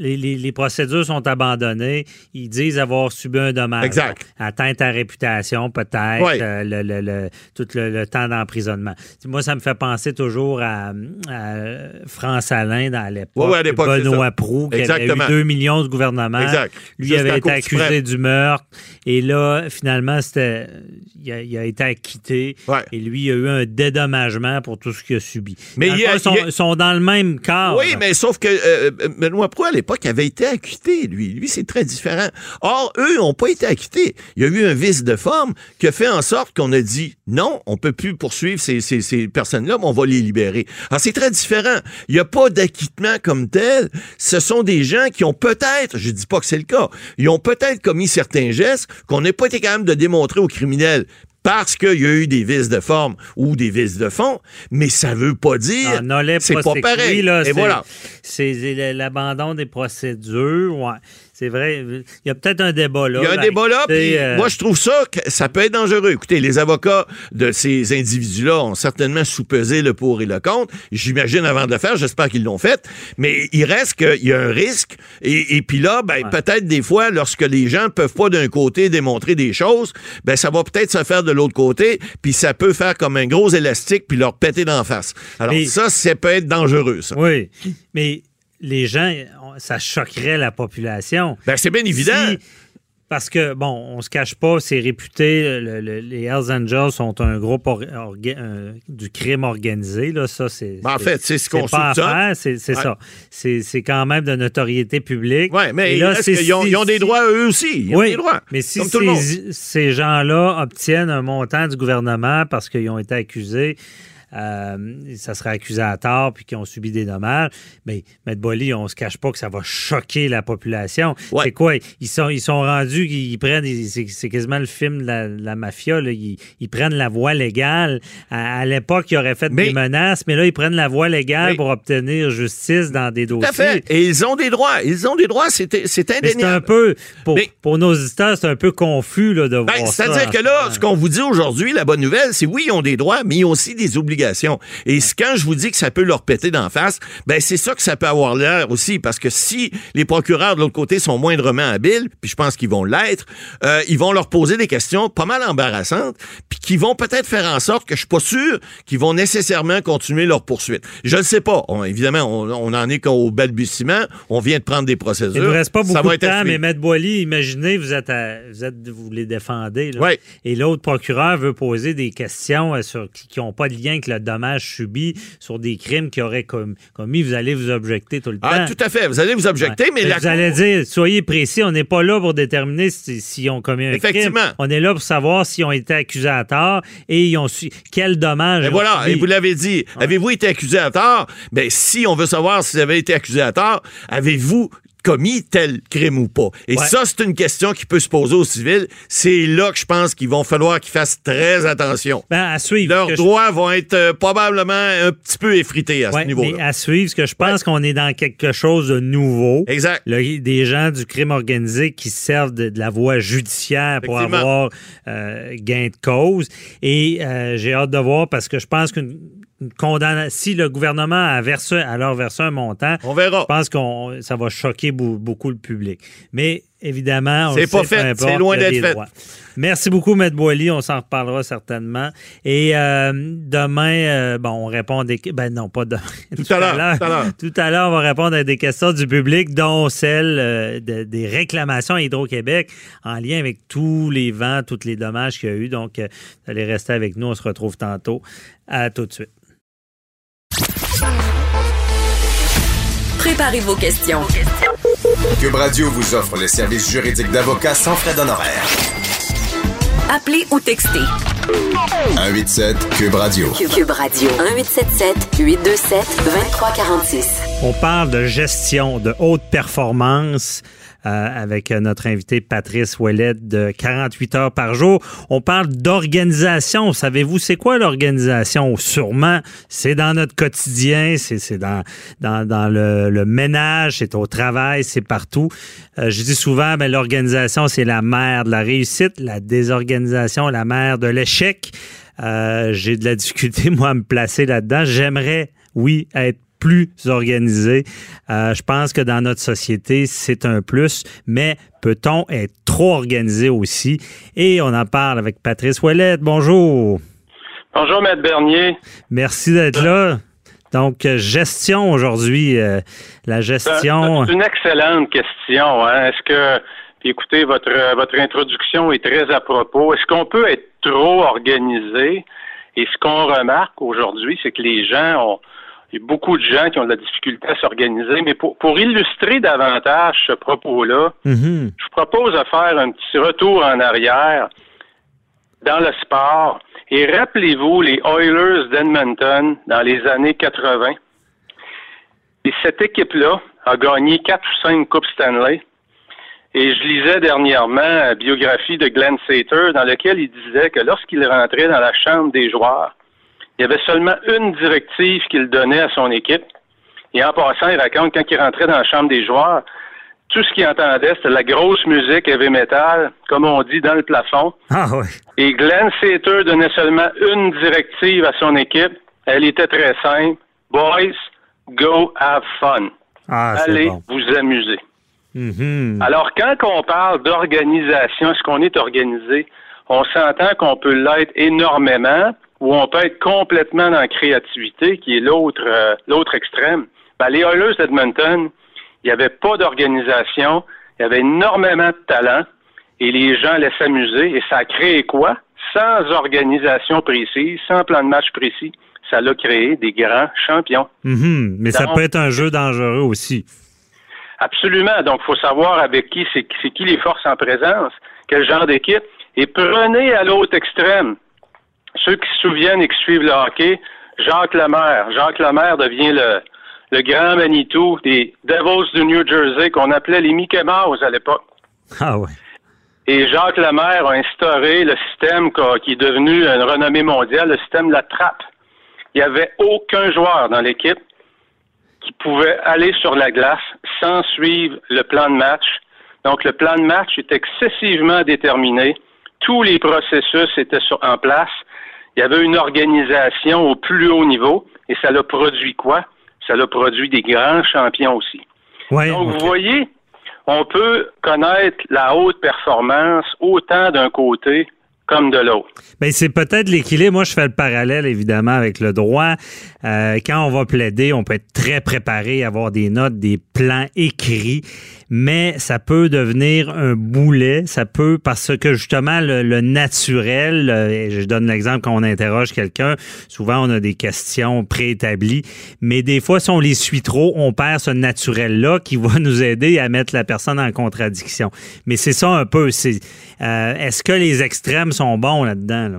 Les, les- les procédures sont abandonnées. Ils disent avoir subi un dommage. Exact. Atteinte à réputation, peut-être. Oui. euh, le, le- le- tout le, le temps d'emprisonnement. Moi, ça me fait penser toujours à, à France Alain dans l'époque. Oui, oui, à l'époque, Benoît. Proux, qui avait eu 2 millions de gouvernement. Exact. Lui avait été accusé suprême. du meurtre. Et là, finalement, c'était. Il a, il a été acquitté. Ouais. Et lui, il a eu un dédommagement pour tout ce qu'il a subi. Mais ils sont, dans le même cadre. Oui, mais sauf que euh, Benoît Proulx, à l'époque, avait été acquitté, lui. Lui, c'est très différent. Or, eux n'ont pas été acquittés. Il y a eu un vice de forme qui a fait en sorte qu'on a dit non, on peut plus poursuivre ces, ces, personnes-là, mais on va les libérer. Alors, c'est très différent. Il n'y a pas d'acquittement comme tel. Ce sont des gens qui ont peut-être, je dis pas que c'est le cas, ils ont peut-être commis certains gestes qu'on n'a pas été capable de démontrer aux criminels parce qu'il y a eu des vices de forme ou des vices de fond, mais ça veut pas dire c'est pas prosecui, pareil. là, Et c'est- voilà. C'est l'abandon des procédures. Ouais. C'est vrai. Il y a peut-être un débat là. Il y a un là, débat là, puis euh, moi je trouve ça que ça peut être dangereux. Écoutez, les avocats de ces individus-là ont certainement sous-pesé le pour et le contre. J'imagine avant de le faire, j'espère qu'ils l'ont fait, mais il reste qu'il y a un risque. Et, et puis là, ben, peut-être des fois, lorsque les gens peuvent pas d'un côté démontrer des choses, ben ça va peut-être se faire de l'autre côté, puis ça peut faire comme un gros élastique puis leur péter d'en face. Alors Mais- ça, ça peut être dangereux. Ça. Oui. Mais les gens, ça choquerait la population. Ben, c'est bien évident. Si- parce que, bon, on se cache pas, c'est réputé, le- le- les Hells Angels sont un groupe euh, du crime organisé, là, ça, c'est... Ben, en fait, c'est ce qu'on soupçonne. faire, c'est Ouais. ça. C'est quand même de notoriété publique. Oui, mais qu'ils ont, si- ils ont des droits eux aussi? Ils ont oui, des droits. mais si ces gens-là obtiennent un montant du gouvernement parce qu'ils ont été accusés, euh, ça serait accusé à tort puis qu'ils ont subi des dommages, mais Maître Boily, on se cache pas que ça va choquer la population. Ouais. C'est quoi? Ils sont, ils sont rendus, ils prennent, c'est quasiment le film de la, mafia, là. Ils, ils prennent la voie légale. À, à l'époque, ils auraient fait Mais- des menaces, mais là, ils prennent la voie légale Mais- pour obtenir justice dans des Tout dossiers. à fait. Et ils ont des droits. Ils ont des droits. C'est Mais c'est indéniable. un peu, pour, Mais- pour nos auditeurs, c'est un peu confus là, de Ben, voir ça. C'est-à-dire que là, ce qu'on vous dit aujourd'hui, la bonne nouvelle, c'est oui, ils ont des droits, mais ils ont aussi des obligations. Et quand je vous dis que ça peut leur péter d'en face, ben c'est ça que ça peut avoir l'air aussi, parce que si les procureurs de l'autre côté sont moindrement habiles, puis je pense qu'ils vont l'être, euh, ils vont leur poser des questions pas mal embarrassantes, puis qui vont peut-être faire en sorte que je suis pas sûr qu'ils vont nécessairement continuer leur poursuite. Je ne sais pas. On- évidemment, on, on en est qu'au balbutiement. On vient de prendre des procédures. Il ne reste pas Ça beaucoup de temps, mais. Maître Boily, imaginez, vous êtes, à- vous êtes, vous les défendez, là. Ouais. et l'autre procureur veut poser des questions euh, sur, qui n'ont pas de lien avec le dommage subi sur des crimes qu'il aurait com- commis. Vous allez vous objecter tout le Ah, temps. tout à fait. Vous allez vous objecter, Ouais. mais la vous allez dire, soyez précis, on n'est pas là pour déterminer si- s'ils ont commis un crime. Effectivement. On est là pour savoir s'ils ont été accusés à tort et ils ont su quel dommage. Et ont voilà, subi. et vous l'avez dit. Avez-vous été accusé à tort? Ben, si on veut savoir si vous avez été accusé à tort, avez-vous commis tel crime ou pas? Et Ouais. ça, c'est une question qui peut se poser aux civils. C'est là que je pense qu'ils vont falloir qu'ils fassent très attention. Ben, à suivre. Leurs je- droits vont être euh, probablement un petit peu effrités à Ouais, ce niveau-là. à suivre, parce que je pense qu'on est dans quelque chose de nouveau. Exact. Des gens du crime organisé qui se servent de, de la voie judiciaire pour avoir euh, gain de cause. Et euh, j'ai hâte de voir parce que je pense qu'une si le gouvernement a versé, a leur versé un montant, On verra. je pense que ça va choquer beaucoup le public. Mais évidemment, on C'est pas sait, fait. C'est loin d'être fait. droits. Merci beaucoup, Maître Boily. On s'en reparlera certainement. Et euh, demain, euh, bon, on répond à des... Ben non, pas demain. Tout à l'heure, tout à l'heure. Tout à l'heure, on va répondre à des questions du public, dont celle euh, de- des réclamations à Hydro-Québec en lien avec tous les vents, tous les dommages qu'il y a eu. Donc, allez rester avec nous. On se retrouve tantôt. À tout de suite. Préparez vos questions. Cube Radio vous offre les services juridiques d'avocats sans frais d'honoraires. Appelez ou textez 187 Cube Radio. Cube Radio. 1877 827 2346. On parle de gestion de haute performance. Euh, avec notre invité Patrice Ouellette de 48 heures par jour. On parle d'organisation. Savez-vous, c'est quoi l'organisation? Sûrement, c'est dans notre quotidien, c'est dans, dans, dans le, le, ménage, c'est au travail, c'est partout. Euh, je dis souvent, ben, l'organisation, c'est la mère de la réussite, la désorganisation, la mère de l'échec. Euh, J'ai de la difficulté, moi, à me placer là-dedans. J'aimerais, oui, être plus organisé. Euh, je pense que dans notre société, c'est un plus, mais peut-on être trop organisé aussi? Et on en parle avec Patrice Ouellette. Bonjour. Bonjour, Maître Bernier. Merci d'être là. Donc, euh, gestion aujourd'hui, euh, la gestion. C'est une excellente question. Hein? Est-ce que, écoutez, votre, votre introduction est très à propos. Est-ce qu'on peut être trop organisé? Et ce qu'on remarque aujourd'hui, c'est que les gens ont, il y a beaucoup de gens qui ont de la difficulté à s'organiser. Mais pour, pour illustrer davantage ce propos-là, Mhm. je vous propose de faire un petit retour en arrière dans le sport. Et rappelez-vous les Oilers d'Edmonton dans les années 80. Et cette équipe-là a gagné quatre ou cinq Coupes Stanley. Et je lisais dernièrement la biographie de Glenn Sater dans laquelle il disait que lorsqu'il rentrait dans la chambre des joueurs, il y avait seulement une directive qu'il donnait à son équipe. Et en passant, il raconte quand il rentrait dans la chambre des joueurs, tout ce qu'il entendait, c'était la grosse musique heavy metal, comme on dit, dans le plafond. Ah oui. Et Glenn Sater donnait seulement une directive à son équipe. Elle était très simple. Boys, go have fun. Ah, Allez bon. vous amuser. Mhm. Alors, quand on parle d'organisation, est-ce qu'on est organisé? On s'entend qu'on peut l'être énormément ou on peut être complètement dans la créativité, qui est l'autre euh, l'autre extrême. Ben, les Oilers d'Edmonton, il n'y avait pas d'organisation, il y avait énormément de talent et les gens allaient s'amuser et ça a créé quoi? Sans organisation précise, sans plan de match précis, ça l'a créé des grands champions. Mhm. Mais ça peut être un jeu dangereux aussi. Absolument. Donc, il faut savoir avec qui, c'est c'est qui les forces en présence, quel genre d'équipe. Et prenez à l'autre extrême. Ceux qui se souviennent et qui suivent le hockey, Jacques Lemaire. Jacques Lemaire devient le, le grand Manitou des Devils du New Jersey qu'on appelait les Mickey Mouse à l'époque. Ah ouais. Et Jacques Lemaire a instauré le système qui est devenu une renommée mondiale, le système de la trappe. Il n'y avait aucun joueur dans l'équipe qui pouvait aller sur la glace sans suivre le plan de match. Donc, le plan de match est excessivement déterminé. Tous les processus étaient sur- en place. Il y avait une organisation au plus haut niveau et ça l'a produit quoi? Ça l'a produit des grands champions aussi. Ouais, Donc, vous voyez, on peut connaître la haute performance autant d'un côté comme de l'autre. Ben, c'est peut-être l'équilibre. Moi, je fais le parallèle, évidemment, avec le droit. Euh, quand on va plaider, on peut être très préparé, avoir des notes, des plans écrits, mais ça peut devenir un boulet. Ça peut, parce que justement, le, le naturel, euh, et je donne l'exemple quand on interroge quelqu'un, souvent on a des questions préétablies, mais des fois, si on les suit trop, on perd ce naturel-là qui va nous aider à mettre la personne en contradiction. Mais c'est ça un peu. C'est, euh, est-ce que les extrêmes sont bons là-dedans? Là?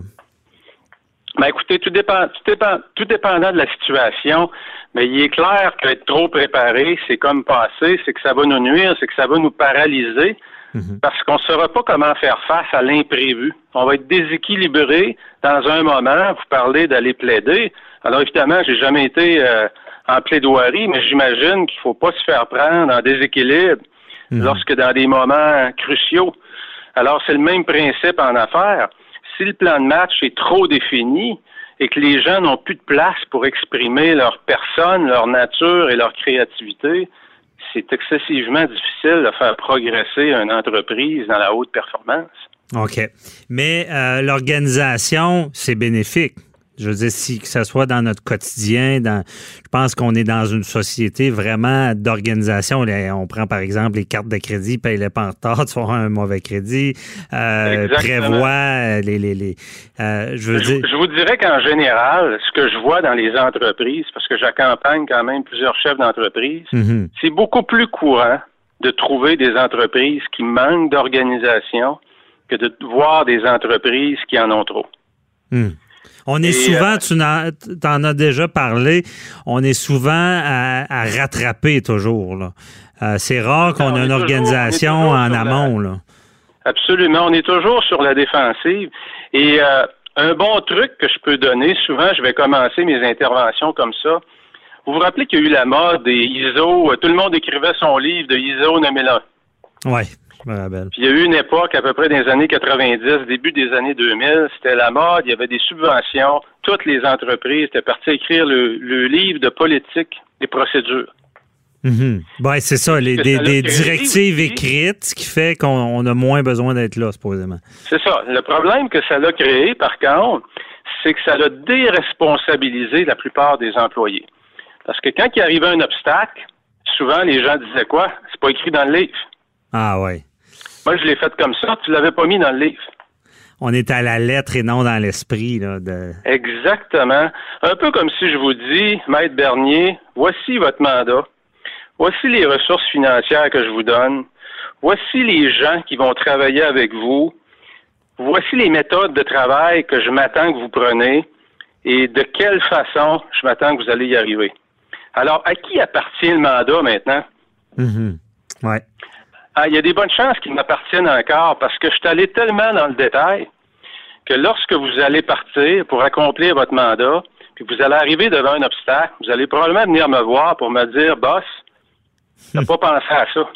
Ben écoutez, tout dépend, tout dépend, tout dépendant de la situation, mais il est clair qu'être trop préparé, c'est comme passer, c'est que ça va nous nuire, c'est que ça va nous paralyser, parce qu'on ne saura pas comment faire face à l'imprévu. On va être déséquilibré dans un moment. Vous parlez d'aller plaider. Alors évidemment, j'ai jamais été euh, en plaidoirie, mais j'imagine qu'il faut pas se faire prendre en déséquilibre lorsque dans des moments cruciaux. Alors c'est le même principe en affaires si le plan de match est trop défini et que les gens n'ont plus de place pour exprimer leur personne, leur nature et leur créativité, c'est excessivement difficile de faire progresser une entreprise dans la haute performance. OK. Mais euh, l'organisation, c'est bénéfique. Je veux dire, si que ce soit dans notre quotidien, dans, je pense qu'on est dans une société vraiment d'organisation. On prend par exemple les cartes de crédit, paye-les pas en retard, tu un mauvais crédit, euh, prévoit euh, les, les, les euh, je veux Je, dire, je vous dirais qu'en général, ce que je vois dans les entreprises, parce que j'accompagne quand même plusieurs chefs d'entreprise, Mhm. c'est beaucoup plus courant de trouver des entreprises qui manquent d'organisation que de voir des entreprises qui en ont trop. Hmm. On est Et, souvent, euh, tu en, as déjà parlé, on est souvent à, à rattraper toujours. Euh, c'est rare qu'on on ait une toujours- organisation en la- amont. Là. Absolument. On est toujours sur la défensive. Et euh, un bon truc que je peux donner, souvent, je vais commencer mes interventions comme ça. Vous vous rappelez qu'il y a eu la mode des ISO, euh, tout le monde écrivait son livre de ISO 9001. Oui, je me rappelle. Puis il y a eu une époque, à peu près des années 90, début des années 2000, c'était la mode, il y avait des subventions. Toutes les entreprises étaient parties écrire le, le livre de politique des procédures. Mhm. Ben, c'est ça, les, des, directives écrites, ce qui fait qu'on on a moins besoin d'être là, supposément. C'est ça. Le problème que ça l'a créé, par contre, c'est que ça l'a déresponsabilisé la plupart des employés. Parce que quand il arrivait un obstacle, souvent les gens disaient quoi? C'est pas écrit dans le livre. Ah ouais. Moi, je l'ai fait comme ça, tu l'avais pas mis dans le livre. On est à la lettre et non dans l'esprit. là, De... Exactement. Un peu comme si je vous dis, Maître Bernier, voici votre mandat. Voici les ressources financières que je vous donne. Voici les gens qui vont travailler avec vous. Voici les méthodes de travail que je m'attends que vous prenez et de quelle façon je m'attends que vous allez y arriver. Alors, à qui appartient le mandat maintenant? Mhm. Ouais. Ah, il y a des bonnes chances qu'il m'appartiennent encore parce que je suis allé tellement dans le détail que lorsque vous allez partir pour accomplir votre mandat, puis vous allez arriver devant un obstacle, vous allez probablement venir me voir pour me dire, boss, t'as pas pensé à ça.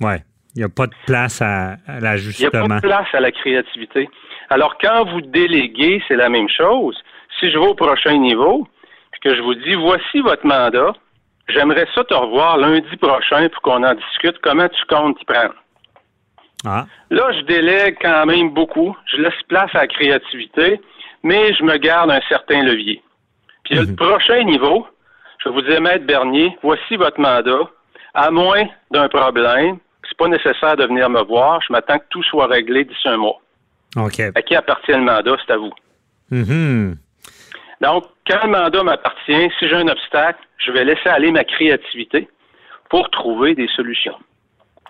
Ouais. Il n'y a pas de place à, à Il n'y a pas l'ajustement. de place à la créativité. Alors, quand vous déléguez, c'est la même chose. Si je vais au prochain niveau, puis que je vous dis, voici votre mandat, j'aimerais ça te revoir lundi prochain pour qu'on en discute. Comment tu comptes t'y prendre? Ah. Là, je délègue quand même beaucoup. Je laisse place à la créativité, mais je me garde un certain levier. Puis le prochain niveau, je vais vous dire, Maître Bernier, voici votre mandat. À moins d'un problème, c'est pas nécessaire de venir me voir. Je m'attends que tout soit réglé d'ici un mois. OK. À qui appartient le mandat, c'est à vous. Mhm. Donc, quand le mandat m'appartient, si j'ai un obstacle, je vais laisser aller ma créativité pour trouver des solutions.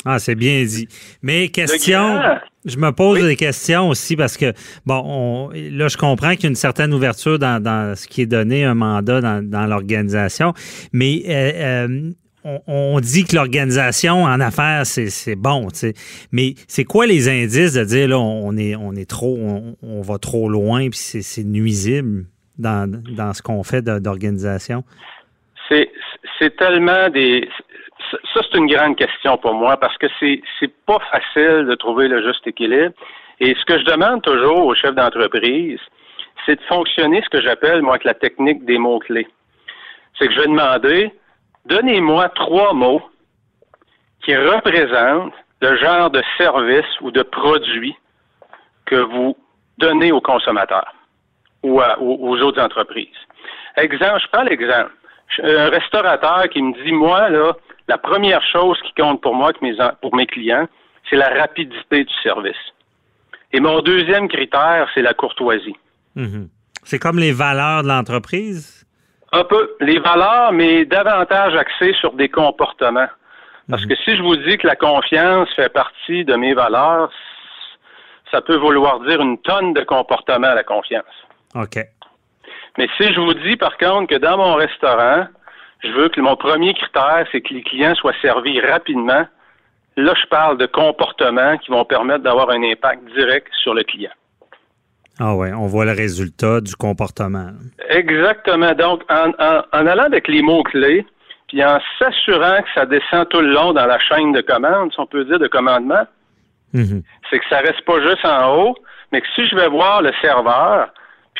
Ah, c'est bien dit. Mais question, je me pose Oui. des questions aussi parce que, bon, on- là, je comprends qu'il y a une certaine ouverture dans, dans ce qui est donné, un mandat dans, dans l'organisation, mais euh, euh, on, on dit que l'organisation en affaires, c'est bon, tu sais. Mais c'est quoi les indices de dire, là, on est, on est trop, on, on va trop loin, puis c'est nuisible? Dans, dans ce qu'on fait d'organisation? C'est tellement des ça c'est une grande question pour moi parce que c'est pas facile de trouver le juste équilibre et ce que je demande toujours aux chefs d'entreprise c'est de fonctionner ce que j'appelle moi avec la technique des mots clés. C'est que je vais demander donnez-moi trois mots qui représentent le genre de service ou de produit que vous donnez aux consommateurs ou à- aux, aux autres entreprises. Exemple, je prends l'exemple. Un restaurateur qui me dit, moi, là, la première chose qui compte pour moi, mes pour mes clients, c'est la rapidité du service. Et mon deuxième critère, c'est la courtoisie. Mhm. C'est comme les valeurs de l'entreprise? Un peu les valeurs, mais davantage axées sur des comportements. Parce que si je vous dis que la confiance fait partie de mes valeurs, ça peut vouloir dire une tonne de comportements, la confiance. OK. Mais si je vous dis, par contre, que dans mon restaurant, je veux que mon premier critère, c'est que les clients soient servis rapidement, là, je parle de comportements qui vont permettre d'avoir un impact direct sur le client. Ah ouais, on voit le résultat du comportement. Exactement. Donc, en, en- en allant avec les mots-clés, puis en s'assurant que ça descend tout le long dans la chaîne de commande, si on peut dire de commandement, Mhm. c'est que ça reste pas juste en haut, mais que si je vais voir le serveur,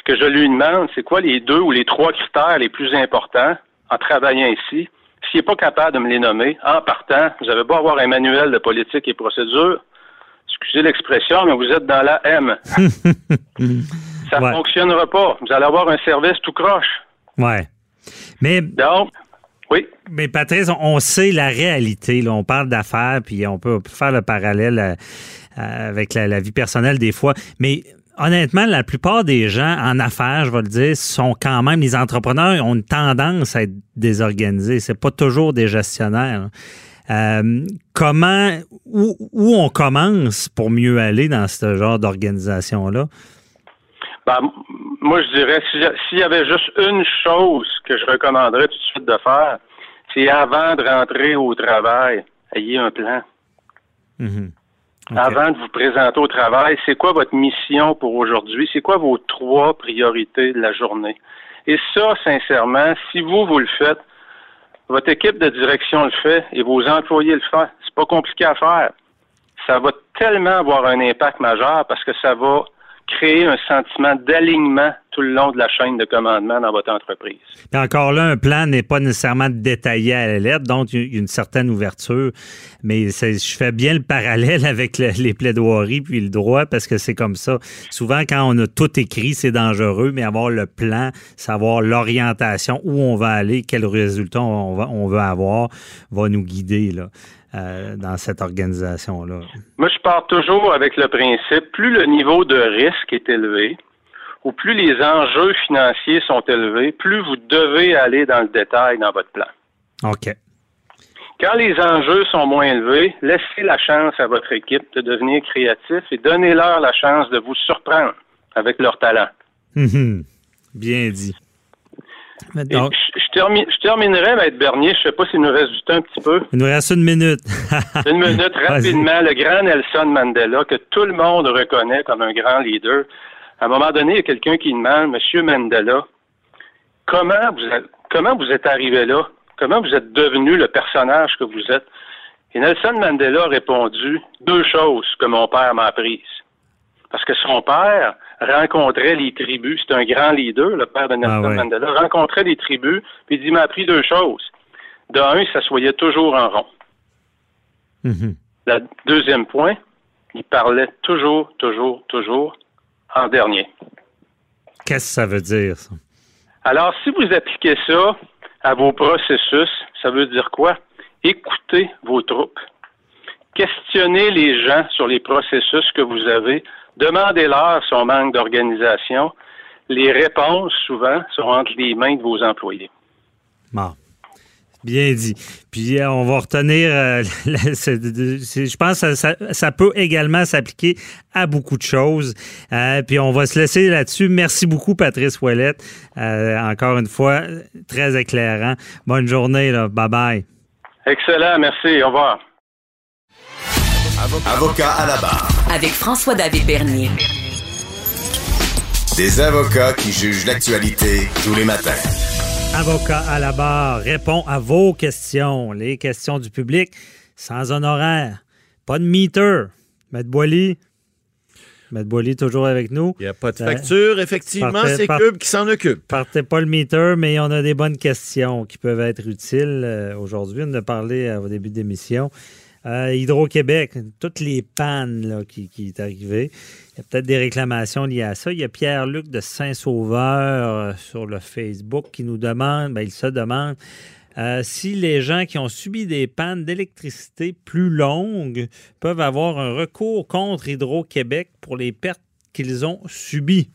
puis que je lui demande c'est quoi les deux ou les trois critères les plus importants en travaillant ici, s'il n'est pas capable de me les nommer, en partant, vous avez beau avoir un manuel de politique et procédure, excusez l'expression, mais vous êtes dans la M. ça ne Ouais. fonctionnera pas. Vous allez avoir un service tout croche. Ouais. Mais, Donc, oui. mais Patrice, on, sait la réalité. Là. On parle d'affaires, puis on peut faire le parallèle euh, avec la, la vie personnelle des fois. Mais honnêtement, la plupart des gens en affaires, je vais le dire, sont quand même, les entrepreneurs ont une tendance à être désorganisés. C'est pas toujours des gestionnaires. Euh, comment, où, où on commence pour mieux aller dans ce genre d'organisation-là? Ben, moi, je dirais, s'il y avait juste une chose que je recommanderais tout de suite de faire, c'est avant de rentrer au travail, ayez un plan. Mhm. Avant de vous présenter au travail, c'est quoi votre mission pour aujourd'hui? C'est quoi vos trois priorités de la journée? Et ça, sincèrement, si vous, vous le faites, votre équipe de direction le fait et vos employés le font. C'est pas compliqué à faire. Ça va tellement avoir un impact majeur parce que ça va créer un sentiment d'alignement tout le long de la chaîne de commandement dans votre entreprise. Puis encore là, un plan n'est pas nécessairement détaillé à la lettre, donc il y a une certaine ouverture. Mais je fais bien le parallèle avec le- les plaidoiries puis le droit parce que c'est comme ça. Souvent, quand on a tout écrit, c'est dangereux, mais avoir le plan, savoir l'orientation, où on va aller, quel résultat on, va- on veut avoir, va nous guider là, euh, dans cette organisation-là. Moi, je pars toujours avec le principe, plus le niveau de risque est élevé, ou plus les enjeux financiers sont élevés, plus vous devez aller dans le détail dans votre plan. OK. Quand les enjeux sont moins élevés, laissez la chance à votre équipe de devenir créatif et donnez-leur la chance de vous surprendre avec leur talent. Mhm. Bien dit. Donc, je, je termine- je terminerai, Maître Bernier, je sais pas s'il nous reste du temps un petit peu. il nous reste une minute. Une minute, rapidement, le grand Nelson Mandela, que tout le monde reconnaît comme un grand leader. À un moment donné, il y a quelqu'un qui demande, Monsieur Mandela, comment vous êtes, comment vous êtes arrivé là? Comment vous êtes devenu le personnage que vous êtes? Et Nelson Mandela a répondu deux choses que mon père m'a apprises. Parce que son père rencontrait les tribus. C'est un grand leader, le père de Nelson Ah ouais. Mandela, rencontrait les tribus, puis il dit, m'a appris deux choses. De un, il s'assoyait toujours en rond. Mhm. Le deuxième point, il parlait toujours, toujours, toujours en dernier. Qu'est-ce que ça veut dire, ça? Alors, si vous appliquez ça à vos processus, ça veut dire quoi? Écoutez vos troupes. Questionnez les gens sur les processus que vous avez. Demandez-leur son manque d'organisation. Les réponses, souvent, sont entre les mains de vos employés. Bon. Bien dit. Puis euh, on va retenir, euh, la- je pense que ça, ça- ça peut également s'appliquer à beaucoup de choses. Euh, puis on va se laisser là-dessus. Merci beaucoup, Patrice Ouellette. Euh, encore une fois, très éclairant. Bonne journée. Là. Bye bye. Excellent, merci. Au revoir. Avocat à la barre. Avec François-David Bernier. Des avocats qui jugent l'actualité tous les matins. Avocat à la barre répond à vos questions, les questions du public, sans honoraire. Pas de meter. Maître Boily? Maître Boily, toujours avec nous. Il n'y a pas de Euh, facture, effectivement, c'est Cube qui s'en occupe. Partez pas le meter, mais on a des bonnes questions qui peuvent être utiles euh, aujourd'hui. On a parlé euh, au début d'émission. Euh, Hydro-Québec, toutes les pannes là, qui, qui est arrivé. Peut-être des réclamations liées à ça. Il y a Pierre-Luc de Saint-Sauveur euh, sur le Facebook qui nous demande, ben, il se demande euh, si les gens qui ont subi des pannes d'électricité plus longues peuvent avoir un recours contre Hydro-Québec pour les pertes qu'ils ont subies.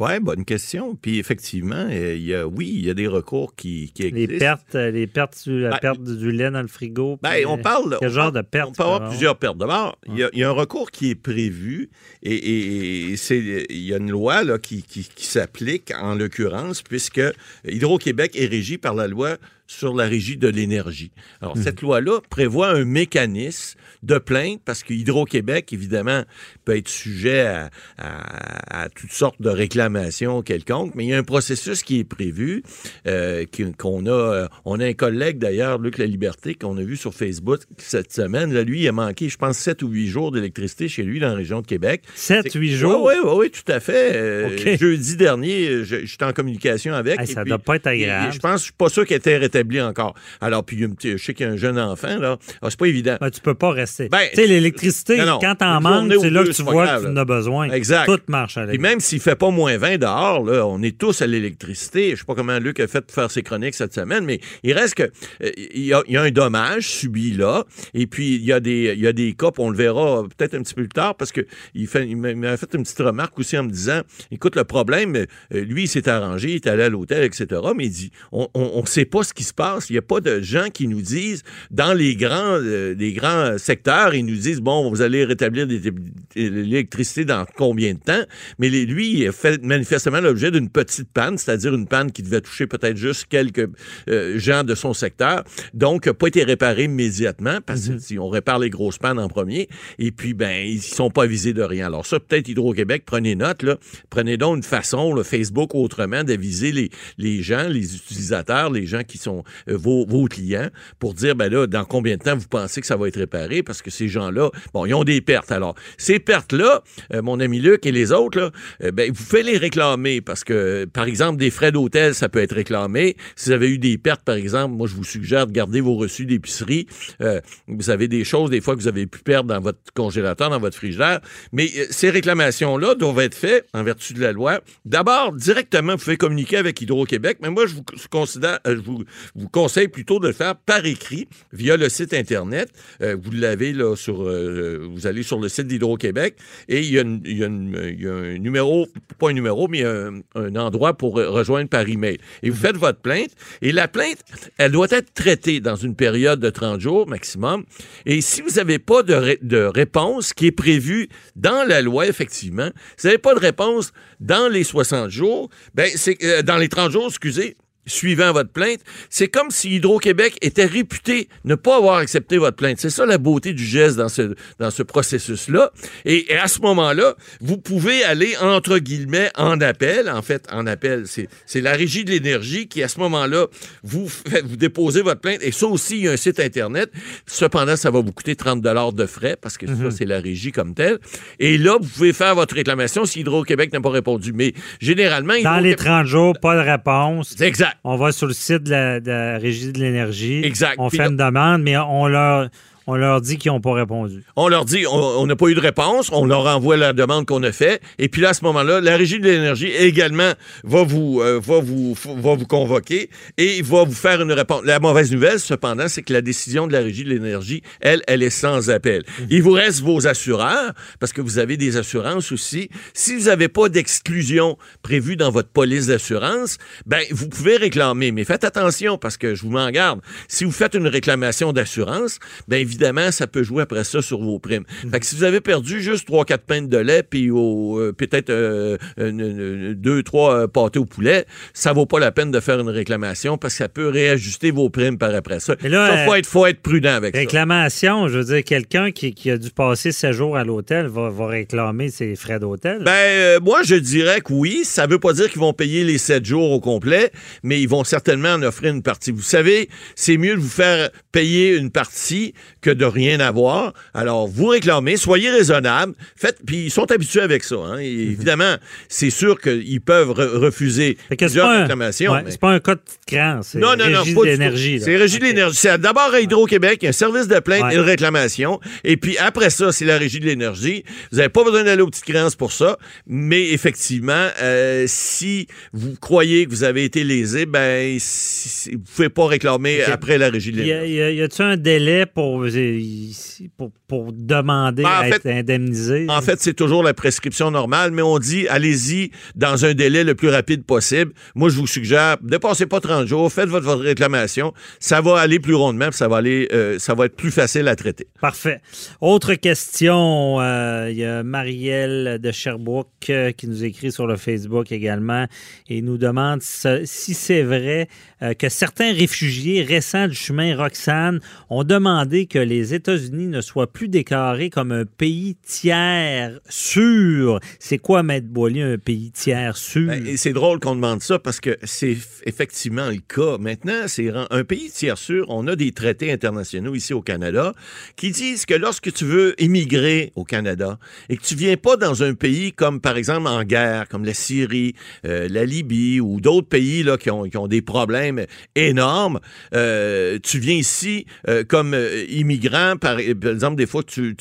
Oui, bonne question. Puis effectivement, euh, il y a, oui, il y a des recours qui, qui Les existent. pertes, euh, les pertes, sur la Ben, perte du lait dans le frigo. Ben, on parle. Quel on genre de pertes? On peut avoir vraiment? plusieurs pertes. D'abord, il y, a- il y a un recours qui est prévu et, et- et c'est, il y a une loi là, qui, qui- qui s'applique en l'occurrence, puisque Hydro-Québec est régi par la loi sur la régie de l'énergie. Alors, cette loi-là prévoit un mécanisme de plainte parce que Hydro-Québec, évidemment, peut être sujet à, à- à toutes sortes de réclamations quelconques, mais il y a un processus qui est prévu, euh, qu'on a, euh, on a un collègue d'ailleurs, Luc La Liberté, qu'on a vu sur Facebook cette semaine. Là, lui, il a manqué, je pense, 7 ou 8 jours d'électricité chez lui dans la région de Québec. 7, 8 jours? Oui, oui, oui, tout à fait. Euh. Jeudi dernier, j'étais en communication avec. Hey, ça puis, doit pas être et- et agréable. Je pense, je suis pas sûr qu'elle était encore. Alors, puis, petit- je sais qu'il y a un jeune enfant, là. Ah, c'est pas évident. Ben, tu peux pas rester. Ben, tu sais, l'électricité, quand t'en manques, c'est là que tu vois grave, que tu en as besoin. Exact. Tout marche à Puis même s'il fait pas moins 20 dehors, là, on est tous à l'électricité. Je sais pas comment Luc a fait pour faire ses chroniques cette semaine, mais il reste que euh, il y, a, il y a un dommage subi là. Et puis il y a des il y a des cas, puis on le verra peut-être un petit peu plus tard, parce que il fait il m'a fait une petite remarque aussi en me disant, écoute le problème, euh, lui il s'est arrangé, il est allé à l'hôtel, etc. Mais il dit, on, on sait pas ce qui se se passe. Il n'y a pas de gens qui nous disent, dans les grands, euh, les grands secteurs, ils nous disent, bon, vous allez rétablir l'électricité dans combien de temps? Mais lui, il a fait manifestement l'objet d'une petite panne, c'est-à-dire une panne qui devait toucher peut-être juste quelques euh, gens de son secteur. Donc, n'a pas été réparé immédiatement parce que mhm. si on répare les grosses pannes en premier, et puis, ben, ils sont pas visés de rien. Alors ça, peut-être Hydro-Québec, prenez note, là, prenez donc une façon, le Facebook autrement, d'aviser les, les gens, les utilisateurs, les gens qui sont euh, vos, clients pour dire, ben là, dans combien de temps vous pensez que ça va être réparé? Parce que ces gens-là, bon, ils ont des pertes. Alors, ces pertes-là, euh, mon ami Luc et les autres, là, ben, vous faites les réclamer parce que, par exemple, des frais d'hôtel, ça peut être réclamé. Si vous avez eu des pertes, par exemple, moi, je vous suggère de garder vos reçus d'épicerie. Euh, vous avez des choses, des fois, que vous avez pu perdre dans votre congélateur, dans votre frigidaire. Mais euh, ces réclamations-là doivent être faites en vertu de la loi. D'abord, directement, vous pouvez communiquer avec Hydro-Québec, mais moi, je vous, considère, euh, je vous, vous, conseille plutôt de le faire par écrit via le site Internet. vous l'avez là sur... vous allez sur le site d'Hydro-Québec et il y, a il, y a il y, a un numéro, pas un numéro, mais un, un endroit pour rejoindre par email. Et vous faites votre plainte et la plainte, elle doit être traitée dans une période de 30 jours maximum. Et si vous n'avez pas de, de réponse qui est prévue dans la loi, effectivement, si vous n'avez pas de réponse dans les 60 jours, ben c'est euh, dans les 30 jours, excusez, suivant votre plainte, c'est comme si Hydro-Québec était réputé ne pas avoir accepté votre plainte. C'est ça la beauté du geste dans ce, dans ce processus-là. Et, à ce moment-là, vous pouvez aller, entre guillemets, en appel. En fait, en appel, c'est la régie de l'énergie qui, à ce moment-là, vous, vous déposez votre plainte. Et ça aussi, il y a un site Internet. Cependant, ça va vous coûter 30 de frais parce que ça, mhm. c'est la régie comme telle. Et là, vous pouvez faire votre réclamation si Hydro-Québec n'a pas répondu. Mais généralement... Dans les 30 jours, pas de réponse. Exact. On va sur le site de la, Régie de l'énergie. Exact. On fait une demande, mais on leur on leur dit qu'ils n'ont pas répondu. On leur dit, on n'a pas eu de réponse, on leur envoie la demande qu'on a faite, et puis là, à ce moment-là, la Régie de l'énergie également va vous, euh, va vous, va vous convoquer et va vous faire une réponse. La mauvaise nouvelle, cependant, c'est que la décision de la Régie de l'énergie, elle, elle est sans appel. Mhm. Il vous reste vos assureurs, parce que vous avez des assurances aussi. Si vous n'avez pas d'exclusion prévue dans votre police d'assurance, ben, vous pouvez réclamer, mais faites attention, parce que je vous m'en garde. Si vous faites une réclamation d'assurance, ben, évidemment, évidemment, ça peut jouer après ça sur vos primes. Mhm. Fait que si vous avez perdu juste 3-4 pintes de lait, puis euh, peut-être euh, deux, trois euh, pâtés au poulet, ça vaut pas la peine de faire une réclamation parce que ça peut réajuster vos primes par après ça. Il faut, être, faut être prudent avec ça. Réclamation, je veux dire, quelqu'un qui, a dû passer 7 jours à l'hôtel va, réclamer ses frais d'hôtel? Ben, moi, je dirais que oui. Ça veut pas dire qu'ils vont payer les 7 jours au complet, mais ils vont certainement en offrir une partie. Vous savez, c'est mieux de vous faire payer une partie que de rien avoir. Alors, vous réclamez, soyez raisonnable, faites, puis ils sont habitués avec ça. Hein. évidemment, c'est sûr qu'ils peuvent refuser plusieurs réclamations. C'est pas un cas de cran, c'est non, non, Régie de l'énergie. C'est Régie de l'énergie. C'est d'abord à Hydro-Québec, un service de plainte et de réclamation. Et puis après ça, c'est la Régie de l'énergie. Vous n'avez pas besoin d'aller aux petites créances pour ça. Mais effectivement, euh, si vous croyez que vous avez été lésé, ben, vous ne pouvez pas réclamer après la Régie de l'énergie. Y a-t-il un délai pour pour, demander ben, à être indemnisé? En fait, c'est toujours la prescription normale, mais on dit allez-y dans un délai le plus rapide possible. Moi, je vous suggère, dépassez pas 30 jours, faites votre, réclamation. Ça va aller plus rondement, ça va aller, euh, ça va être plus facile à traiter. Parfait. Autre question, euh, il y a Marielle de Sherbrooke euh, qui nous écrit sur le Facebook également et nous demande si c'est vrai que certains réfugiés récents du chemin Roxane ont demandé que les États-Unis ne soient plus déclarés comme un pays tiers sûr. C'est quoi, Maître Boily, un pays tiers sûr? Ben, c'est drôle qu'on demande ça parce que c'est effectivement le cas. Maintenant, c'est un pays tiers sûr. On a des traités internationaux ici au Canada qui disent que lorsque tu veux immigrer au Canada et que tu viens pas dans un pays comme, par exemple, en guerre, comme la Syrie, euh, la Libye ou d'autres pays là, qui, ont, des problèmes énormes, euh, tu viens ici euh, comme immigrant, par, exemple, des fois, tu,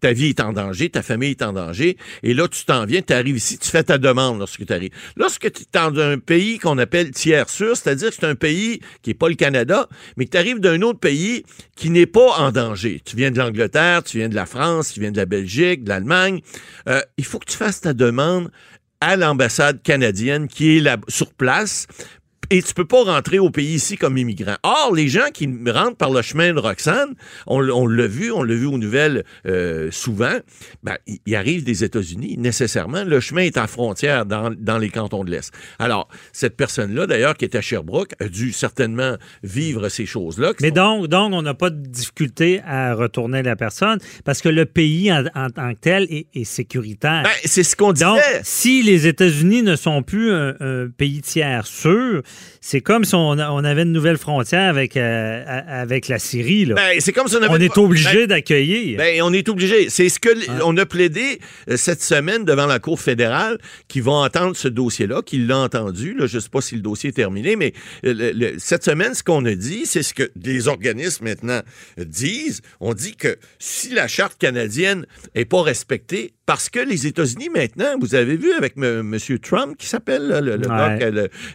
ta vie est en danger, ta famille est en danger, et là, tu t'en viens, tu arrives ici, tu fais ta demande lorsque tu arrives. Lorsque tu es dans un pays qu'on appelle tiers sûr, c'est-à-dire que c'est un pays qui n'est pas le Canada, mais que tu arrives d'un autre pays qui n'est pas en danger. Tu viens de l'Angleterre, tu viens de la France, tu viens de la Belgique, de l'Allemagne. Euh, il faut que tu fasses ta demande à l'ambassade canadienne qui est là, sur place et tu peux pas rentrer au pays ici comme immigrant. Or, les gens qui rentrent par le chemin de Roxane, on, l'a vu, on l'a vu aux nouvelles euh, souvent, ben, ils arrivent des États-Unis nécessairement. Le chemin est à frontière dans, dans les cantons de l'Est. Alors, cette personne-là, d'ailleurs, qui est à Sherbrooke, a dû certainement vivre ces choses-là. Mais donc, donc, on n'a pas de difficulté à retourner la personne parce que le pays en, tant que tel est, sécuritaire. Ben, c'est ce qu'on disait. Donc, si les États-Unis ne sont plus un, pays tiers sûr, c'est comme si on, avait une nouvelle frontière avec, euh, avec la Syrie. Là. Ben, c'est comme si on, avait... on est obligé ben, d'accueillir. Ben, on est obligé. C'est ce que on a plaidé euh, cette semaine devant la Cour fédérale qui vont entendre ce dossier-là, qui l'a entendu. Là, je ne sais pas si le dossier est terminé, mais euh, cette semaine, ce qu'on a dit, c'est ce que des organismes maintenant disent. On dit que si la charte canadienne n'est pas respectée, parce que les États-Unis, maintenant, vous avez vu avec M. Trump, qui s'appelle le,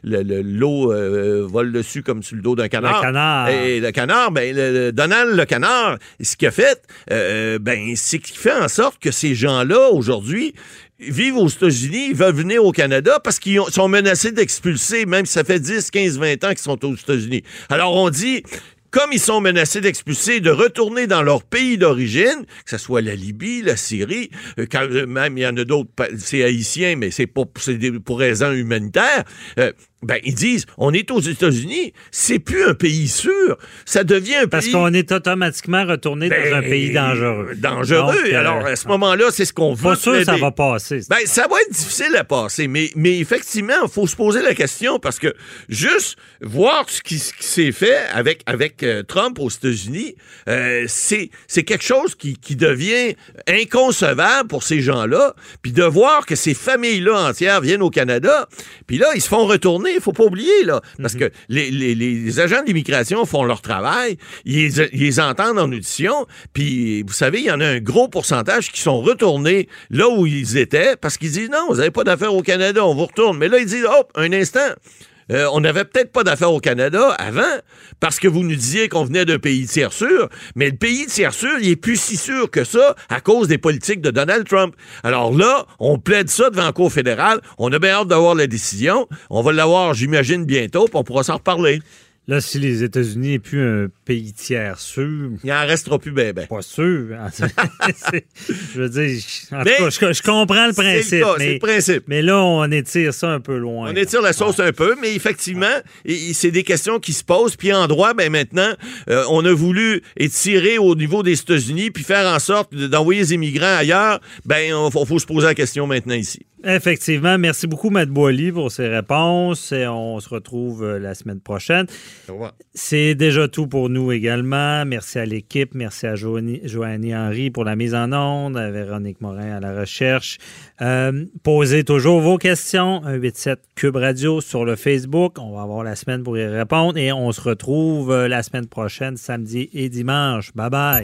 le, l'eau euh, vole dessus comme sur le dos d'un canard. Le canard. Et le canard, ben, Donald le canard, ce qu'il a fait, euh, ben, c'est qu'il fait en sorte que ces gens-là, aujourd'hui, vivent aux États-Unis, ils veulent venir au Canada parce qu'ils sont menacés d'expulser, même si ça fait 10, 15, 20 ans qu'ils sont aux États-Unis. Alors on dit, comme ils sont menacés d'expulser, de retourner dans leur pays d'origine, que ce soit la Libye, la Syrie, euh, quand, euh, même il y en a d'autres, c'est haïtien, mais c'est pour, pour raisons humanitaires, euh, ben, ils disent, on est aux États-Unis, c'est plus un pays sûr, ça devient un Parce pays... Parce qu'on est automatiquement retourné dans un ben, pays dangereux. Dangereux. Alors, à ce moment-là, c'est ce qu'on veut. Pas sûr que ça va passer. Ben, ça va être difficile à passer, mais, mais effectivement, il faut se poser la question parce que juste voir ce qui, s'est fait avec, avec euh, Trump aux États-Unis, euh, c'est quelque chose qui, qui devient inconcevable pour ces gens-là, puis de voir que ces familles-là entières viennent au Canada, puis là, ils se font retourner il faut pas oublier, là. Parce mhm. que les, agents d'immigration font leur travail, ils, les entendent en audition, puis vous savez, il y en a un gros pourcentage qui sont retournés là où ils étaient parce qu'ils disent non, vous n'avez pas d'affaires au Canada, on vous retourne. Mais là, ils disent, hop, un instant. Euh, on n'avait peut-être pas d'affaires au Canada avant, parce que vous nous disiez qu'on venait d'un pays tiers sûr, mais le pays tiers sûr, il est plus si sûr que ça à cause des politiques de Donald Trump. Alors là, on plaide ça devant la Cour fédérale. On a bien hâte d'avoir la décision. On va l'avoir, j'imagine, bientôt, puis on pourra s'en reparler. Là, si les États-Unis n'est plus un pays tiers sûr. Il en restera plus ben, ben. Pas sûr. je veux dire, en tout cas, je, comprends le principe. C'est le, principe. Mais là, on étire ça un peu loin. On étire la sauce un peu, mais effectivement, c'est des questions qui se posent. Puis en droit, ben maintenant, euh, on a voulu étirer au niveau des États-Unis puis faire en sorte d'envoyer les immigrants ailleurs. Ben, il faut, faut se poser la question maintenant ici. Effectivement. Merci beaucoup, Matt Boily, pour ces réponses. Et on se retrouve euh, la semaine prochaine. C'est déjà tout pour nous également. Merci à l'équipe. Merci à Joanie Henry pour la mise en onde, à Véronique Morin à la recherche. Euh, posez toujours vos questions. 187 Cube Radio sur le Facebook. On va avoir la semaine pour y répondre. Et on se retrouve euh, la semaine prochaine, samedi et dimanche. Bye bye.